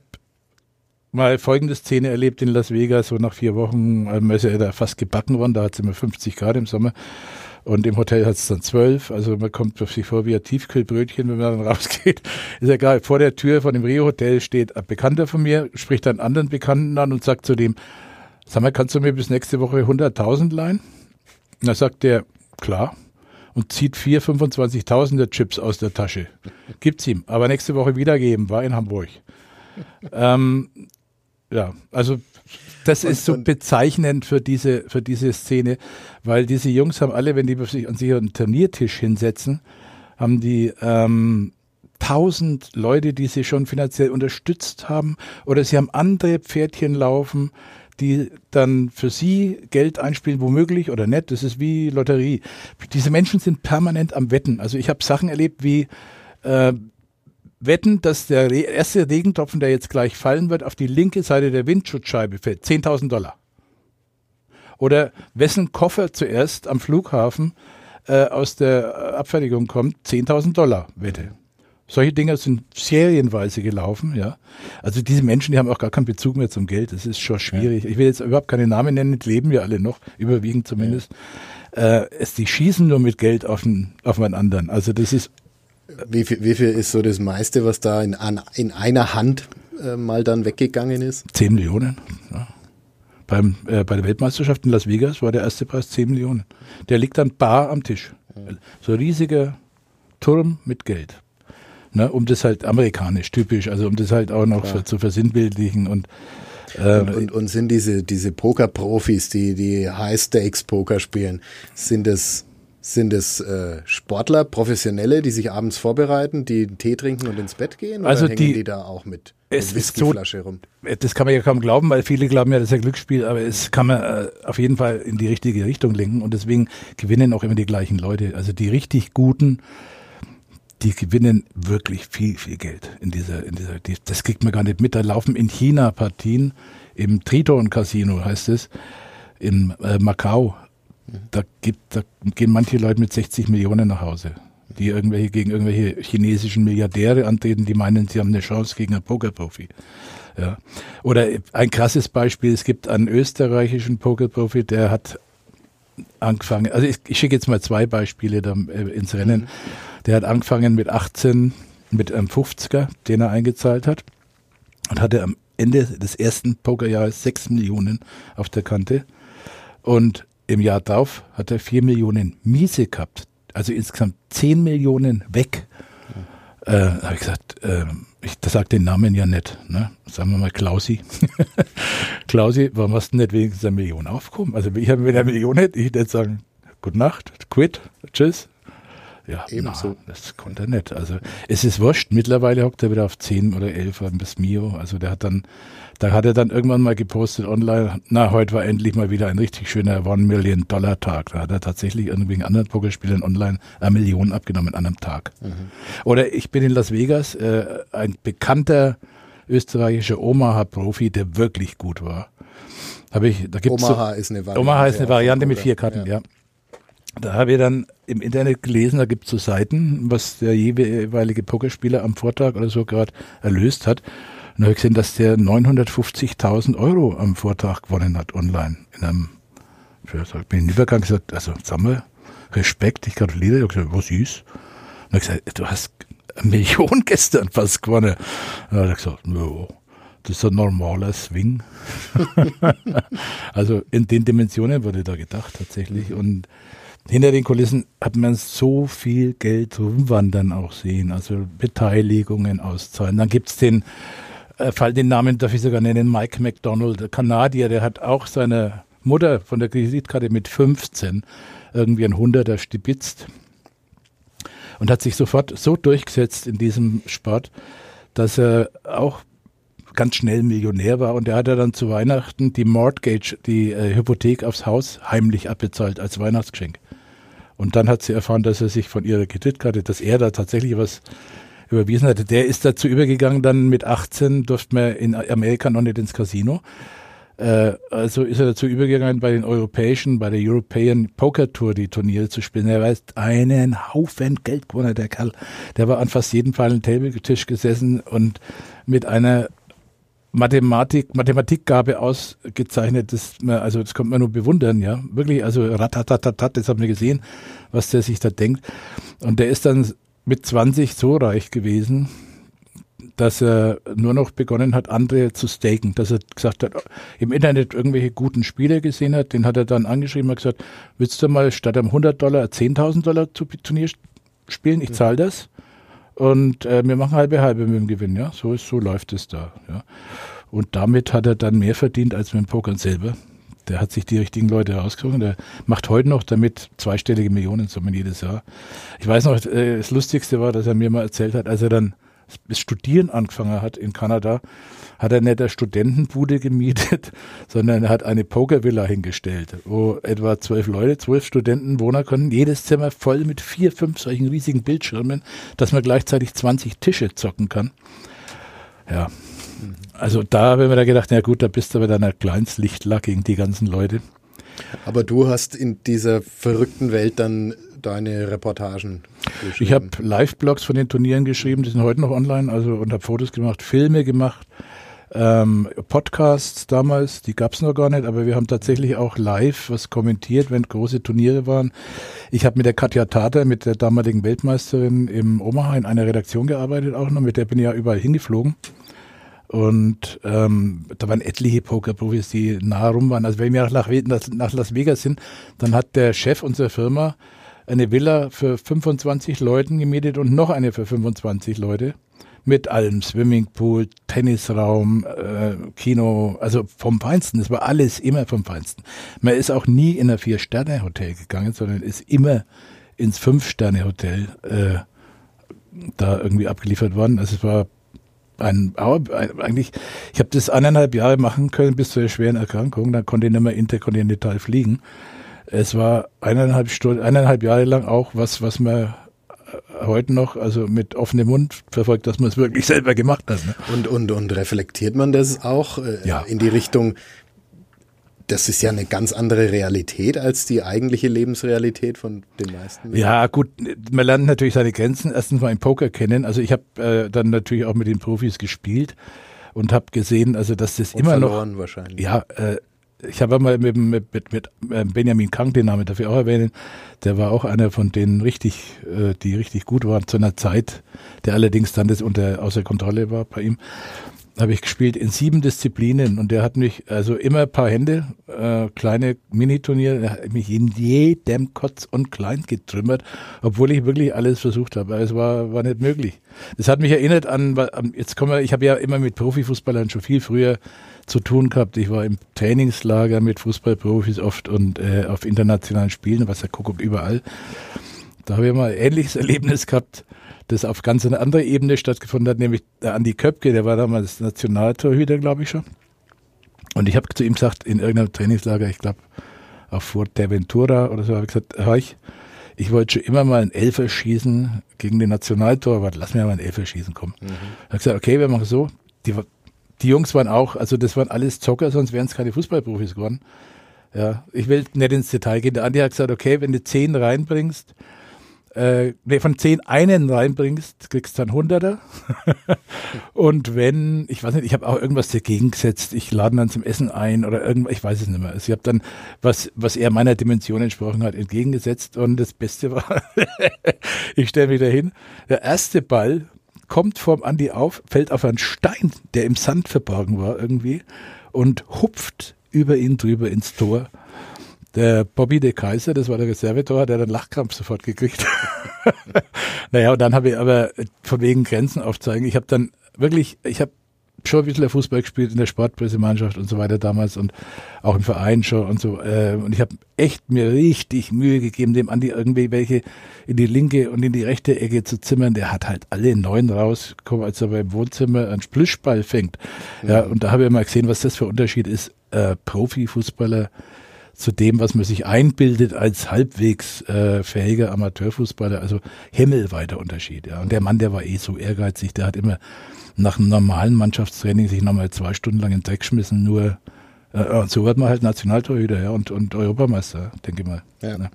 mal folgende Szene erlebt in Las Vegas, so nach vier Wochen, äh, ist er da fast gebacken worden, da hat es immer 50 Grad im Sommer. Und im Hotel hat es dann zwölf. Also man kommt sich vor wie ein Tiefkühlbrötchen, wenn man dann (laughs) rausgeht. Ist egal. Vor der Tür von dem Rio Hotel steht ein Bekannter von mir, spricht einen anderen Bekannten an und sagt zu dem, sag mal, kannst du mir bis nächste Woche 100.000 leihen? Und da sagt der, klar. Und zieht vier 25.000er Chips aus der Tasche. Gibt's ihm. Aber nächste Woche wiedergeben. War in Hamburg. ähm, ja, also das und, ist so bezeichnend für diese, für diese Szene, weil diese Jungs haben alle, wenn die sich an sich einen Turniertisch hinsetzen, haben die ähm, tausend Leute, die sie schon finanziell unterstützt haben, oder sie haben andere Pferdchen laufen, die dann für sie Geld einspielen, womöglich oder nicht. Das ist wie Lotterie. Diese Menschen sind permanent am Wetten. Also ich habe Sachen erlebt wie äh, wetten, dass der erste Regentropfen, der jetzt gleich fallen wird, auf die linke Seite der Windschutzscheibe fällt. 10.000 Dollar. Oder wessen Koffer zuerst am Flughafen äh, aus der Abfertigung kommt, 10.000 Dollar Wette. Solche Dinge sind serienweise gelaufen, ja. Also diese Menschen, die haben auch gar keinen Bezug mehr zum Geld. Das ist schon schwierig. Ja. Ich will jetzt überhaupt keine Namen nennen, die leben ja alle noch, überwiegend zumindest. Ja. Äh, es, die schießen nur mit Geld auf den, auf einen anderen. Also das ist. Wie viel, wie viel ist so das meiste, was da in, an, in einer Hand äh, mal dann weggegangen ist? Zehn Millionen. Ja. Beim, äh, bei der Weltmeisterschaft in Las Vegas war der erste Preis 10 Millionen. Der liegt dann bar am Tisch. So ein riesiger Turm mit Geld. Ne, um das halt amerikanisch typisch, also um das halt auch noch für, zu versinnbildlichen und und, und, und, sind diese, diese Poker-Profis, die, die High-Stakes-Poker spielen, sind es, sind es äh, Sportler, Professionelle, die sich abends vorbereiten, die Tee trinken und ins Bett gehen? Oder also hängen die, die da auch mit? es ist so, rum. Das kann man ja kaum glauben, weil viele glauben ja, das ist ein Glücksspiel, aber es kann man äh, auf jeden Fall in die richtige Richtung lenken und deswegen gewinnen auch immer die gleichen Leute. Also die richtig guten, die gewinnen wirklich viel, viel Geld in dieser, in dieser, die, das kriegt man gar nicht mit. Da laufen in China Partien im Triton Casino, heißt es, in äh, Macau. Da gibt, da gehen manche Leute mit 60 Millionen nach Hause die irgendwelche gegen irgendwelche chinesischen Milliardäre antreten, die meinen, sie haben eine Chance gegen einen Pokerprofi. Ja. Oder ein krasses Beispiel, es gibt einen österreichischen Pokerprofi, der hat angefangen, also ich, ich schicke jetzt mal zwei Beispiele äh, ins Rennen. Mhm. Der hat angefangen mit 18, mit einem 50er, den er eingezahlt hat und hatte am Ende des ersten Pokerjahres 6 Millionen auf der Kante und im Jahr drauf hat er 4 Millionen Miese gehabt also insgesamt 10 Millionen weg. Äh, habe ich gesagt, äh, ich sagt den Namen ja nicht, ne? Sagen wir mal Klausi. (laughs) Klausi, warum hast du nicht wenigstens eine Million aufgekommen? Also ich habe, wenn eine Million hätte, ich hätte sagen, Gute Nacht, quit, tschüss. Ja, Ebenso. Na, das konnte er nicht. Also es ist wurscht. Mittlerweile hockt er wieder auf 10 oder 11 bis Mio. Also der hat dann da hat er dann irgendwann mal gepostet online, na, heute war endlich mal wieder ein richtig schöner One-Million-Dollar-Tag. Da hat er tatsächlich irgendwie anderen Pokerspielern online eine Million abgenommen an einem Tag. Mhm. Oder ich bin in Las Vegas, äh, ein bekannter österreichischer Omaha-Profi, der wirklich gut war. Habe ich, da gibt's Omaha so, ist eine Variante. Omaha ist eine Variante mit vier Karten, ja. ja. Da habe ich dann im Internet gelesen, da gibt es so Seiten, was der jeweilige Pokerspieler am Vortag oder so gerade erlöst hat. Und da habe ich gesehen, dass der 950.000 Euro am Vortag gewonnen hat online. In einem, ich bin in den Übergang gesagt, also sag mal, Respekt, ich gratuliere. Ich habe gesagt, was ist? Und er gesagt, du hast eine Million (laughs) gestern fast gewonnen. Und er hat gesagt, no, das ist ein normaler Swing. (laughs) also in den Dimensionen wurde da gedacht tatsächlich. Und hinter den Kulissen hat man so viel Geld rumwandern auch sehen, also Beteiligungen auszahlen. Dann gibt's den äh, fall den Namen darf ich sogar nennen, Mike McDonald, der Kanadier, der hat auch seine Mutter von der Kreditkarte mit 15 irgendwie ein Hunderter stibitzt und hat sich sofort so durchgesetzt in diesem Sport, dass er auch ganz schnell Millionär war und er hat dann zu Weihnachten die Mortgage, die äh, Hypothek aufs Haus heimlich abbezahlt als Weihnachtsgeschenk. Und dann hat sie erfahren, dass er sich von ihrer Kreditkarte, dass er da tatsächlich was überwiesen hatte, der ist dazu übergegangen, dann mit 18 durfte man in Amerika noch nicht ins Casino. Äh, also ist er dazu übergegangen, bei den europäischen, bei der European Poker Tour die Turniere zu spielen. Er weiß einen Haufen Geld gewonnen, der Kerl. Der war an fast jedem Fall am Tisch gesessen und mit einer Mathematik, Mathematikgabe ausgezeichnet, das also das kommt man nur bewundern, ja. Wirklich, also ratatatatat, das haben wir gesehen, was der sich da denkt. Und der ist dann mit 20 so reich gewesen, dass er nur noch begonnen hat, andere zu staken. Dass er gesagt hat, im Internet irgendwelche guten Spiele gesehen hat, den hat er dann angeschrieben und gesagt, willst du mal statt einem 100 Dollar 10.000 Dollar zu Turnier spielen? Ich zahle das. Und äh, wir machen halbe halbe mit dem Gewinn, ja. So ist, so läuft es da, ja. Und damit hat er dann mehr verdient als mit dem Pokern selber. Der hat sich die richtigen Leute herausgesucht. Der macht heute noch damit zweistellige Millionensummen jedes Jahr. Ich weiß noch, äh, das Lustigste war, dass er mir mal erzählt hat, als er dann das Studieren angefangen hat in Kanada, hat er nicht eine Studentenbude gemietet, (laughs) sondern er hat eine Pokervilla hingestellt, wo etwa zwölf Leute, zwölf Studenten wohnen können. Jedes Zimmer voll mit vier, fünf solchen riesigen Bildschirmen, dass man gleichzeitig 20 Tische zocken kann. Ja. Also da haben wir da gedacht, na gut, da bist du bei deiner Kleinstlichtler gegen die ganzen Leute. Aber du hast in dieser verrückten Welt dann deine Reportagen geschrieben. Ich habe Live-Blogs von den Turnieren geschrieben, die sind heute noch online, also und habe Fotos gemacht, Filme gemacht, ähm, Podcasts damals, die gab es noch gar nicht, aber wir haben tatsächlich auch live was kommentiert, wenn große Turniere waren. Ich habe mit der Katja Tater, mit der damaligen Weltmeisterin im Omaha in einer Redaktion gearbeitet auch noch, mit der bin ich ja überall hingeflogen. Und ähm, da waren etliche Pokerprofis, die nah rum waren. Also wenn wir nach, nach Las Vegas sind, dann hat der Chef unserer Firma eine Villa für 25 Leuten gemietet und noch eine für 25 Leute mit allem Swimmingpool, Tennisraum, äh, Kino, also vom Feinsten. Das war alles immer vom Feinsten. Man ist auch nie in ein Vier-Sterne-Hotel gegangen, sondern ist immer ins Fünf-Sterne-Hotel äh, da irgendwie abgeliefert worden. Also es war ein, eigentlich, ich habe das eineinhalb Jahre machen können bis zur schweren Erkrankung, dann konnte ich nicht mehr interkontinental fliegen. Es war eineinhalb Stunden, eineinhalb Jahre lang auch was, was man heute noch, also mit offenem Mund verfolgt, dass man es wirklich selber gemacht hat. Ne? Und, und, und reflektiert man das auch äh, ja. in die Richtung, das ist ja eine ganz andere Realität als die eigentliche Lebensrealität von den meisten. Menschen. Ja, gut, man lernt natürlich seine Grenzen erstens mal im Poker kennen. Also ich habe äh, dann natürlich auch mit den Profis gespielt und habe gesehen, also dass das und immer noch wahrscheinlich. Ja, äh, ich habe mal mit, mit, mit, äh, Benjamin Krank, den Namen dafür auch erwähnen, der war auch einer von denen richtig, äh, die richtig gut waren zu einer Zeit, der allerdings dann das unter außer Kontrolle war bei ihm. Habe ich gespielt in sieben Disziplinen und der hat mich also immer ein paar Hände, äh, kleine Miniturniere, der hat mich in jedem Kotz und Klein getrümmert, obwohl ich wirklich alles versucht habe. Es war, war nicht möglich. Das hat mich erinnert an, jetzt kommen wir, ich habe ja immer mit Profifußballern schon viel früher zu tun gehabt. Ich war im Trainingslager mit Fußballprofis oft und äh, auf internationalen Spielen, was ja Kuckuck überall. Da habe ich mal ein ähnliches (laughs) Erlebnis gehabt, das auf ganz einer anderen Ebene stattgefunden hat, nämlich der Andi Köpke, der war damals Nationaltorhüter, glaube ich schon. Und ich habe zu ihm gesagt, in irgendeinem Trainingslager, ich glaube auf Fuerteventura oder so, habe ich gesagt, hör ich, ich wollte schon immer mal ein Elfer schießen gegen den Nationaltorwart, lass mir mal ein Elfer schießen kommen. Mhm. habe gesagt, okay, wir machen so, die die Jungs waren auch, also das waren alles Zocker, sonst wären es keine Fußballprofis geworden. Ja, ich will nicht ins Detail gehen. Der Andi hat gesagt, okay, wenn du zehn reinbringst, äh, nee, von zehn einen reinbringst, kriegst du dann Hunderter. (laughs) und wenn, ich weiß nicht, ich habe auch irgendwas dagegen gesetzt, ich lade dann zum Essen ein oder irgendwas, ich weiß es nicht mehr. Also ich habe dann was, was eher meiner Dimension entsprochen hat, entgegengesetzt und das Beste war, (laughs) ich stelle mich da hin, der erste Ball kommt vorm Andi auf, fällt auf einen Stein, der im Sand verborgen war irgendwie und hupft über ihn drüber ins Tor. Der Bobby de Kaiser, das war der Reservetor, der hat einen Lachkrampf sofort gekriegt. (laughs) naja, und dann habe ich aber von wegen Grenzen aufzeigen. Ich habe dann wirklich, ich habe schon ein bisschen Fußball gespielt in der Sportpressemannschaft und so weiter damals und auch im Verein schon und so. Äh, und ich habe echt mir richtig Mühe gegeben, dem Andi irgendwie welche in die linke und in die rechte Ecke zu zimmern. Der hat halt alle neun rausgekommen, als er beim Wohnzimmer einen Splischball fängt. Mhm. Ja, und da habe ich mal gesehen, was das für Unterschied ist. Äh, Profifußballer zu dem, was man sich einbildet als halbwegs äh, fähiger Amateurfußballer. Also himmelweiter Unterschied. Ja. Und der Mann, der war eh so ehrgeizig, der hat immer nach einem normalen Mannschaftstraining sich nochmal zwei Stunden lang in den Dreck geschmissen, nur äh, so wird man halt Nationaltorhüter ja, und, und Europameister, denke ich mal. Ja. ja.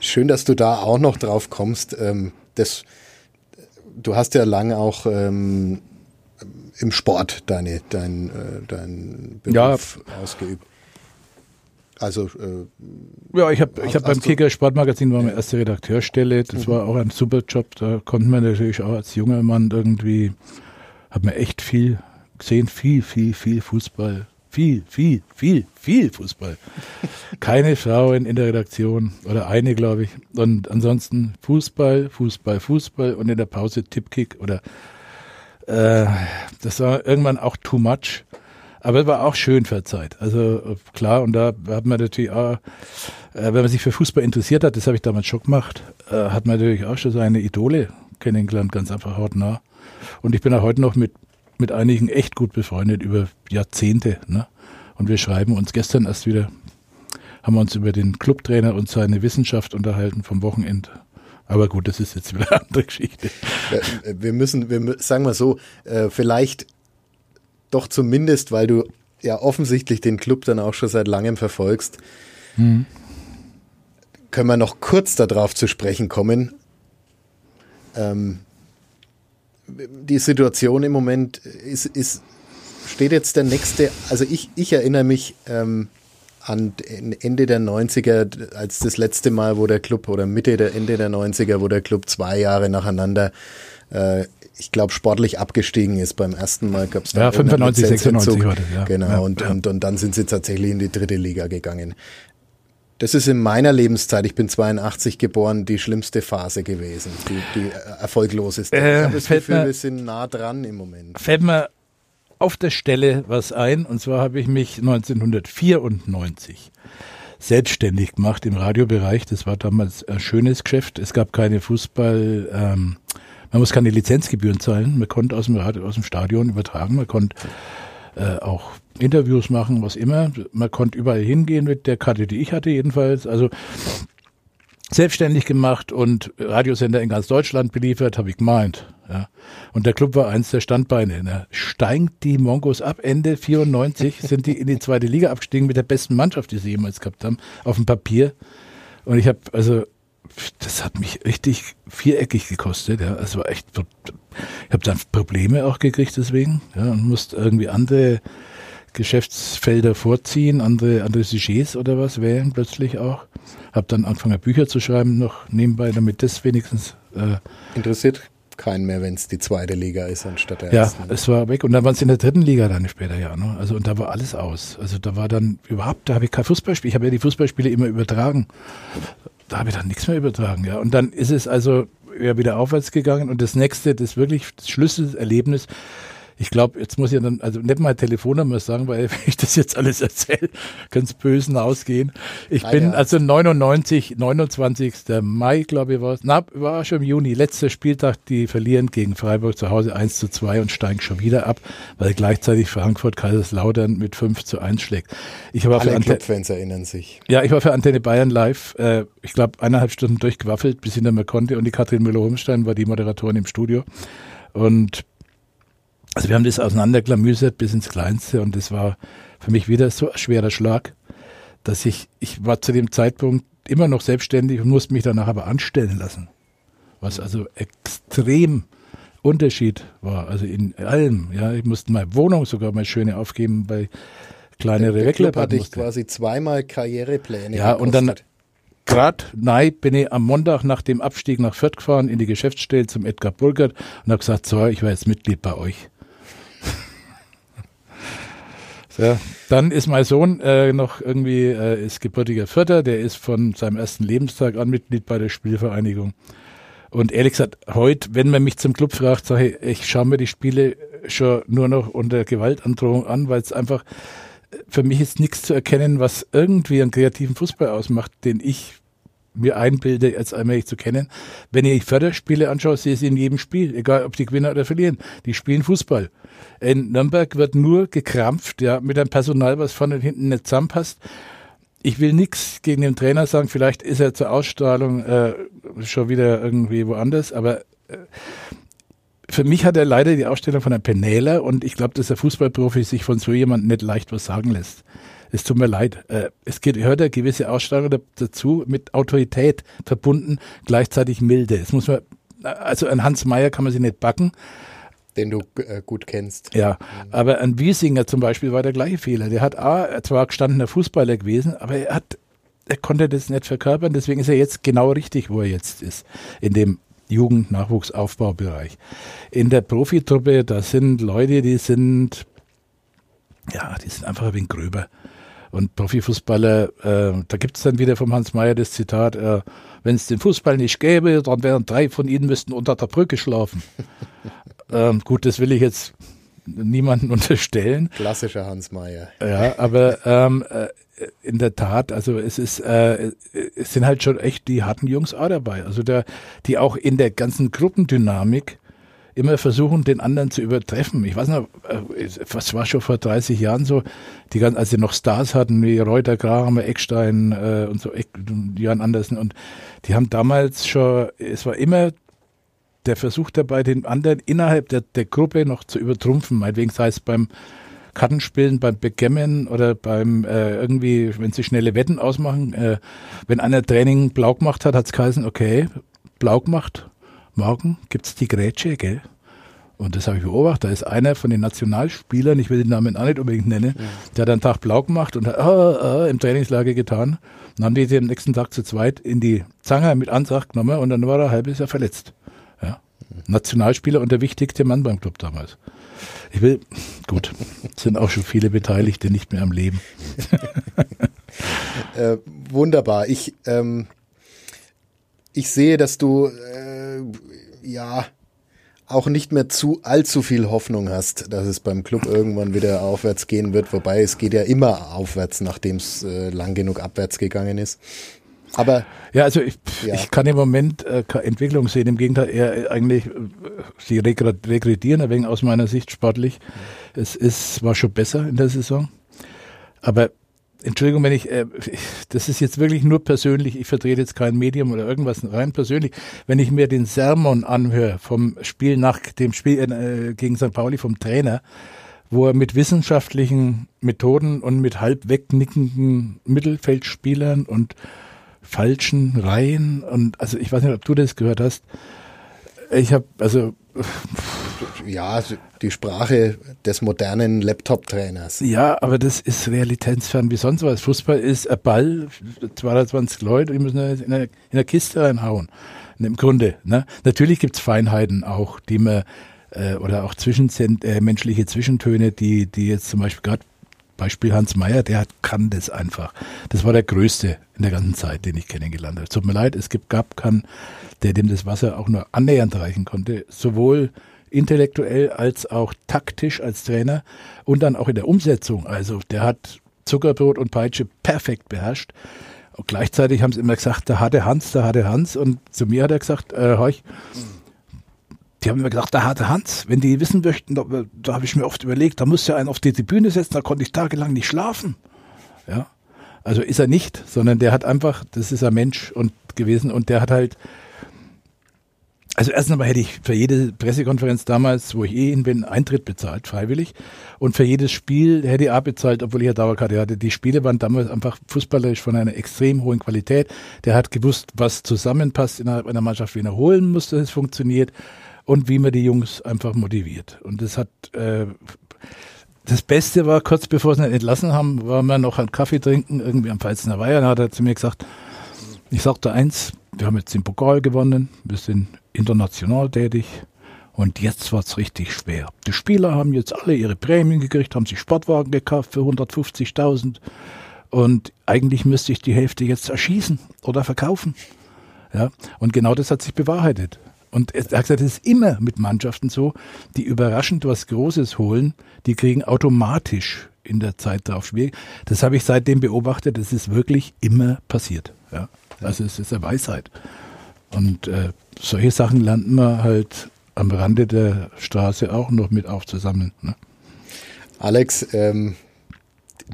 Schön, dass du da auch noch drauf kommst. Ähm, das, du hast ja lange auch ähm, im Sport deine, dein, äh, dein Beruf ja. ausgeübt. Also äh, ja, ich habe ich hab beim Kicker Sportmagazin war meine erste Redakteurstelle. Das mhm. war auch ein super Job. Da konnte man natürlich auch als junger Mann irgendwie hat man echt viel gesehen, viel, viel, viel Fußball. Viel, viel, viel, viel Fußball. (laughs) Keine Frauen in der Redaktion oder eine, glaube ich. Und ansonsten Fußball, Fußball, Fußball und in der Pause Tippkick oder äh, das war irgendwann auch too much. Aber es war auch schön für Zeit. Also klar, und da hat man natürlich auch, äh, wenn man sich für Fußball interessiert hat, das habe ich damals schon gemacht, äh, hat man natürlich auch schon seine Idole kennengelernt, ganz einfach hautnah. Und ich bin auch heute noch mit, mit einigen echt gut befreundet über Jahrzehnte. Ne? Und wir schreiben uns gestern erst wieder, haben wir uns über den Clubtrainer und seine Wissenschaft unterhalten vom Wochenende. Aber gut, das ist jetzt wieder eine andere Geschichte. Wir müssen, wir sagen wir so, äh, vielleicht doch zumindest, weil du ja offensichtlich den Club dann auch schon seit langem verfolgst, hm. können wir noch kurz darauf zu sprechen kommen. Ähm, die Situation im Moment ist, ist, steht jetzt der nächste, also ich, ich erinnere mich ähm, an Ende der 90er, als das letzte Mal, wo der Club, oder Mitte der Ende der 90er, wo der Club zwei Jahre nacheinander äh, ich glaube, sportlich abgestiegen ist. Beim ersten Mal gab es Ja, 95, 96 war das, ja. Genau, ja, und, ja. Und, und dann sind sie tatsächlich in die dritte Liga gegangen. Das ist in meiner Lebenszeit, ich bin 82 geboren, die schlimmste Phase gewesen, die, die erfolgloseste. Äh, ich habe das Gefühl, mir, wir sind nah dran im Moment. Fällt mir auf der Stelle was ein, und zwar habe ich mich 1994 selbstständig gemacht im Radiobereich. Das war damals ein schönes Geschäft. Es gab keine Fußball, ähm, man muss keine Lizenzgebühren zahlen. Man konnte aus dem, Radio, aus dem Stadion übertragen. Man konnte äh, auch Interviews machen, was immer. Man konnte überall hingehen mit der Karte, die ich hatte jedenfalls. Also selbstständig gemacht und Radiosender in ganz Deutschland beliefert, habe ich gemeint. Ja. Und der Club war eins der Standbeine. Ne? Steigt die Mongos ab. Ende 94 (laughs) sind die in die zweite Liga abgestiegen mit der besten Mannschaft, die sie jemals gehabt haben, auf dem Papier. Und ich habe also das hat mich richtig viereckig gekostet. Ja. Es war echt, ich habe dann Probleme auch gekriegt deswegen ja, und musste irgendwie andere Geschäftsfelder vorziehen, andere, andere Sujets oder was wählen plötzlich auch. Habe dann angefangen Bücher zu schreiben noch nebenbei, damit das wenigstens äh, interessiert keinen mehr, wenn es die zweite Liga ist anstatt der ja, ersten. Ja, es war weg und dann waren es in der dritten Liga dann später ja. Ne? Also und da war alles aus. Also da war dann überhaupt, da habe ich kein Fußballspiel. Ich habe ja die Fußballspiele immer übertragen da habe ich dann nichts mehr übertragen. Ja. Und dann ist es also ja wieder aufwärts gegangen. Und das nächste, das wirklich das Schlüsselerlebnis, ich glaube, jetzt muss ich dann, also nicht mal Telefonnummer sagen, weil (laughs) wenn ich das jetzt alles erzähle, kann es bösen ausgehen. Ich ah, bin ja. also 99, 29. Mai, glaube ich, war es. Na, war schon im Juni, letzter Spieltag, die verlieren gegen Freiburg zu Hause 1 zu 2 und steigen schon wieder ab, weil gleichzeitig Frankfurt Kaiserslautern mit 5 zu 1 schlägt. Ich war Alle Clubfans erinnern sich. Ja, ich war für Antenne Bayern live, äh, ich glaube, eineinhalb Stunden durchgewaffelt, bis ich nicht mehr konnte und die Katrin Müller-Homstein war die Moderatorin im Studio. Und also wir haben das auseinanderklamüsert bis ins Kleinste und das war für mich wieder so ein schwerer Schlag, dass ich, ich war zu dem Zeitpunkt immer noch selbstständig und musste mich danach aber anstellen lassen. Was also extrem Unterschied war, also in allem. Ja, ich musste meine Wohnung sogar mal schöne aufgeben bei kleinere der, der Club hatte ich quasi zweimal Karrierepläne. Ja, gekostet. und dann gerade nein, bin ich am Montag nach dem Abstieg nach Fürth gefahren in die Geschäftsstelle zum Edgar Burgert und habe gesagt, so, ich war jetzt Mitglied bei euch. So, dann ist mein Sohn äh, noch irgendwie, äh, ist gebürtiger Vierter, der ist von seinem ersten Lebenstag an Mitglied bei der Spielvereinigung. Und ehrlich gesagt, heute, wenn man mich zum Club fragt, sage ich, ich schaue mir die Spiele schon nur noch unter Gewaltandrohung an, weil es einfach, für mich ist nichts zu erkennen, was irgendwie einen kreativen Fußball ausmacht, den ich mir einbilde, als allmählich zu kennen. Wenn ihr Förderspiele anschaut, sehe ich sie in jedem Spiel, egal ob die gewinnen oder verlieren. Die spielen Fußball. In Nürnberg wird nur gekrampft, ja, mit einem Personal, was vorne und hinten nicht zusammenpasst. Ich will nichts gegen den Trainer sagen, vielleicht ist er zur Ausstrahlung äh, schon wieder irgendwie woanders, aber äh, für mich hat er leider die Ausstellung von einem Penäler und ich glaube, dass der Fußballprofi sich von so jemandem nicht leicht was sagen lässt. Es tut mir leid. Äh, es gehört eine gewisse Ausstrahlung dazu, mit Autorität verbunden, gleichzeitig milde. Es muss man, also an Hans Meyer kann man sich nicht backen. Den du äh, gut kennst. Ja, mhm. aber an Wiesinger zum Beispiel war der gleiche Fehler. Der hat A, zwar gestandener Fußballer gewesen, aber er hat, er konnte das nicht verkörpern, deswegen ist er jetzt genau richtig, wo er jetzt ist. In dem Jugend-Nachwuchsaufbaubereich. In der Profitruppe, da sind Leute, die sind, ja, die sind einfach ein wenig gröber. Und Profifußballer, äh, da gibt es dann wieder vom Hans Mayer das Zitat, äh, wenn es den Fußball nicht gäbe, dann wären drei von ihnen müssten unter der Brücke schlafen. (laughs) ähm, gut, das will ich jetzt niemanden (laughs) unterstellen. Klassischer Hans Mayer. Ja, aber ähm, äh, in der Tat, also es ist, äh, es sind halt schon echt die harten Jungs auch dabei. Also der, die auch in der ganzen Gruppendynamik immer versuchen, den anderen zu übertreffen. Ich weiß noch, äh, was war schon vor 30 Jahren so, die ganzen, als sie noch Stars hatten, wie Reuter, Kramer, Eckstein äh, und so, Eck, Jan Andersen und die haben damals schon, es war immer der Versuch dabei, den anderen innerhalb der, der Gruppe noch zu übertrumpfen, meinetwegen sei es beim Kartenspielen, beim Backgammon oder beim äh, irgendwie, wenn sie schnelle Wetten ausmachen, äh, wenn einer Training blau gemacht hat, hat es geheißen, okay, blau gemacht, morgen gibt's die Grätsche, gell? Und das habe ich beobachtet. Da ist einer von den Nationalspielern, ich will den Namen auch nicht unbedingt nennen, ja. der hat einen Tag blau gemacht und hat ah, ah, im Trainingslager getan. Dann haben die den nächsten Tag zu zweit in die Zange mit Antrag genommen und dann war er halbes Jahr verletzt. Ja. Nationalspieler und der wichtigste Mann beim Club damals. Ich will, gut, sind auch schon viele Beteiligte nicht mehr am Leben. (laughs) äh, wunderbar. Ich, ähm, ich sehe, dass du äh, ja auch nicht mehr zu allzu viel Hoffnung hast, dass es beim Club irgendwann wieder aufwärts gehen wird. Wobei es geht ja immer aufwärts, nachdem es äh, lang genug abwärts gegangen ist. Aber ja, also ich, ja. ich kann im Moment äh, keine Entwicklung sehen. Im Gegenteil, eher eigentlich äh, sie regredieren ein wenig aus meiner Sicht sportlich. Mhm. Es ist war schon besser in der Saison, aber Entschuldigung, wenn ich, äh, das ist jetzt wirklich nur persönlich, ich vertrete jetzt kein Medium oder irgendwas, rein persönlich. Wenn ich mir den Sermon anhöre vom Spiel nach dem Spiel äh, gegen St. Pauli vom Trainer, wo er mit wissenschaftlichen Methoden und mit halb wegnickenden Mittelfeldspielern und falschen Reihen und also ich weiß nicht, ob du das gehört hast. Ich habe also ja, die Sprache des modernen Laptop-Trainers. Ja, aber das ist realitätsfern wie sonst was. Fußball ist ein Ball, 220 Leute, die müssen in eine, in eine Kiste reinhauen. Im Grunde. Ne? Natürlich gibt's Feinheiten auch, die man äh, oder auch zwischenmenschliche äh, Zwischentöne, die, die jetzt zum Beispiel gerade Beispiel Hans Meyer, der kann das einfach. Das war der Größte in der ganzen Zeit, den ich kennengelernt habe. Tut mir leid, es gibt, gab keinen, der dem das Wasser auch nur annähernd reichen konnte. Sowohl intellektuell als auch taktisch als Trainer und dann auch in der Umsetzung. Also der hat Zuckerbrot und Peitsche perfekt beherrscht. Und gleichzeitig haben sie immer gesagt, da hatte Hans, da hatte Hans. Und zu mir hat er gesagt, äh, Horch, die haben mir gesagt, da hatte Hans, wenn die wissen möchten, da, da habe ich mir oft überlegt, da muss ja einen auf die Tribüne setzen, da konnte ich tagelang nicht schlafen. Ja. Also ist er nicht, sondern der hat einfach, das ist ein Mensch und gewesen und der hat halt, also erstens einmal hätte ich für jede Pressekonferenz damals, wo ich eh hin bin, Eintritt bezahlt, freiwillig. Und für jedes Spiel hätte ich auch bezahlt, obwohl ich ja Dauerkarte hatte. Die Spiele waren damals einfach fußballerisch von einer extrem hohen Qualität. Der hat gewusst, was zusammenpasst innerhalb einer Mannschaft, wen er holen muss, dass es funktioniert und wie man die Jungs einfach motiviert. Und das hat äh, das Beste war, kurz bevor sie ihn entlassen haben, war wir noch einen Kaffee trinken, irgendwie am Pfalzner Weiher. Dann hat er zu mir gesagt, ich sagte eins, wir haben jetzt den Pokal gewonnen, wir sind international tätig und jetzt wird's richtig schwer. Die Spieler haben jetzt alle ihre Prämien gekriegt, haben sich Sportwagen gekauft für 150.000 und eigentlich müsste ich die Hälfte jetzt erschießen oder verkaufen. Ja, und genau das hat sich bewahrheitet. Und er hat gesagt, es ist immer mit Mannschaften so, die überraschend was Großes holen, die kriegen automatisch in der Zeit darauf schwierig. Das habe ich seitdem beobachtet, das ist wirklich immer passiert. Ja. Also es ist eine Weisheit. Und äh, solche Sachen lernt man halt am Rande der Straße auch noch mit aufzusammeln. Ne? Alex, ähm,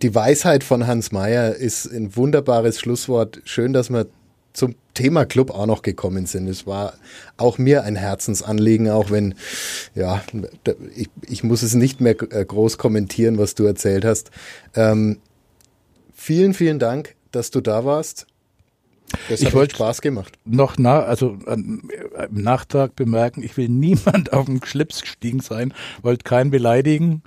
die Weisheit von Hans Meyer ist ein wunderbares Schlusswort. Schön, dass wir zum Thema Club auch noch gekommen sind. Es war auch mir ein Herzensanliegen, auch wenn, ja, ich, ich muss es nicht mehr äh, groß kommentieren, was du erzählt hast. Ähm, vielen, vielen Dank, dass du da warst. Das ich wollte Spaß gemacht. Noch na, also im Nachtrag bemerken, ich will (laughs) niemand auf den Schlips gestiegen sein, wollte keinen beleidigen,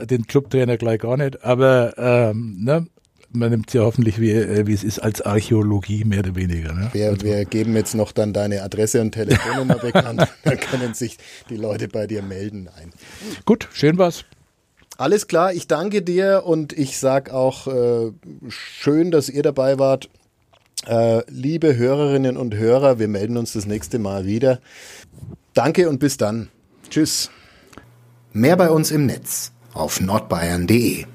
den Clubtrainer gleich gar nicht, aber ähm, ne, man nimmt ja hoffentlich, wie, äh, wie es ist, als Archäologie mehr oder weniger. Ne? Wir, also wir geben jetzt noch dann deine Adresse und Telefonnummer bekannt. (laughs) Dann können sich die Leute bei dir melden. Ein. Gut, schön war's. Alles klar, ich danke dir und ich sag auch äh, schön, dass ihr dabei wart. Äh, liebe Hörerinnen und Hörer, wir melden uns das nächste Mal wieder. Danke und bis dann. Tschüss. Mehr bei uns im Netz auf nordbayern.de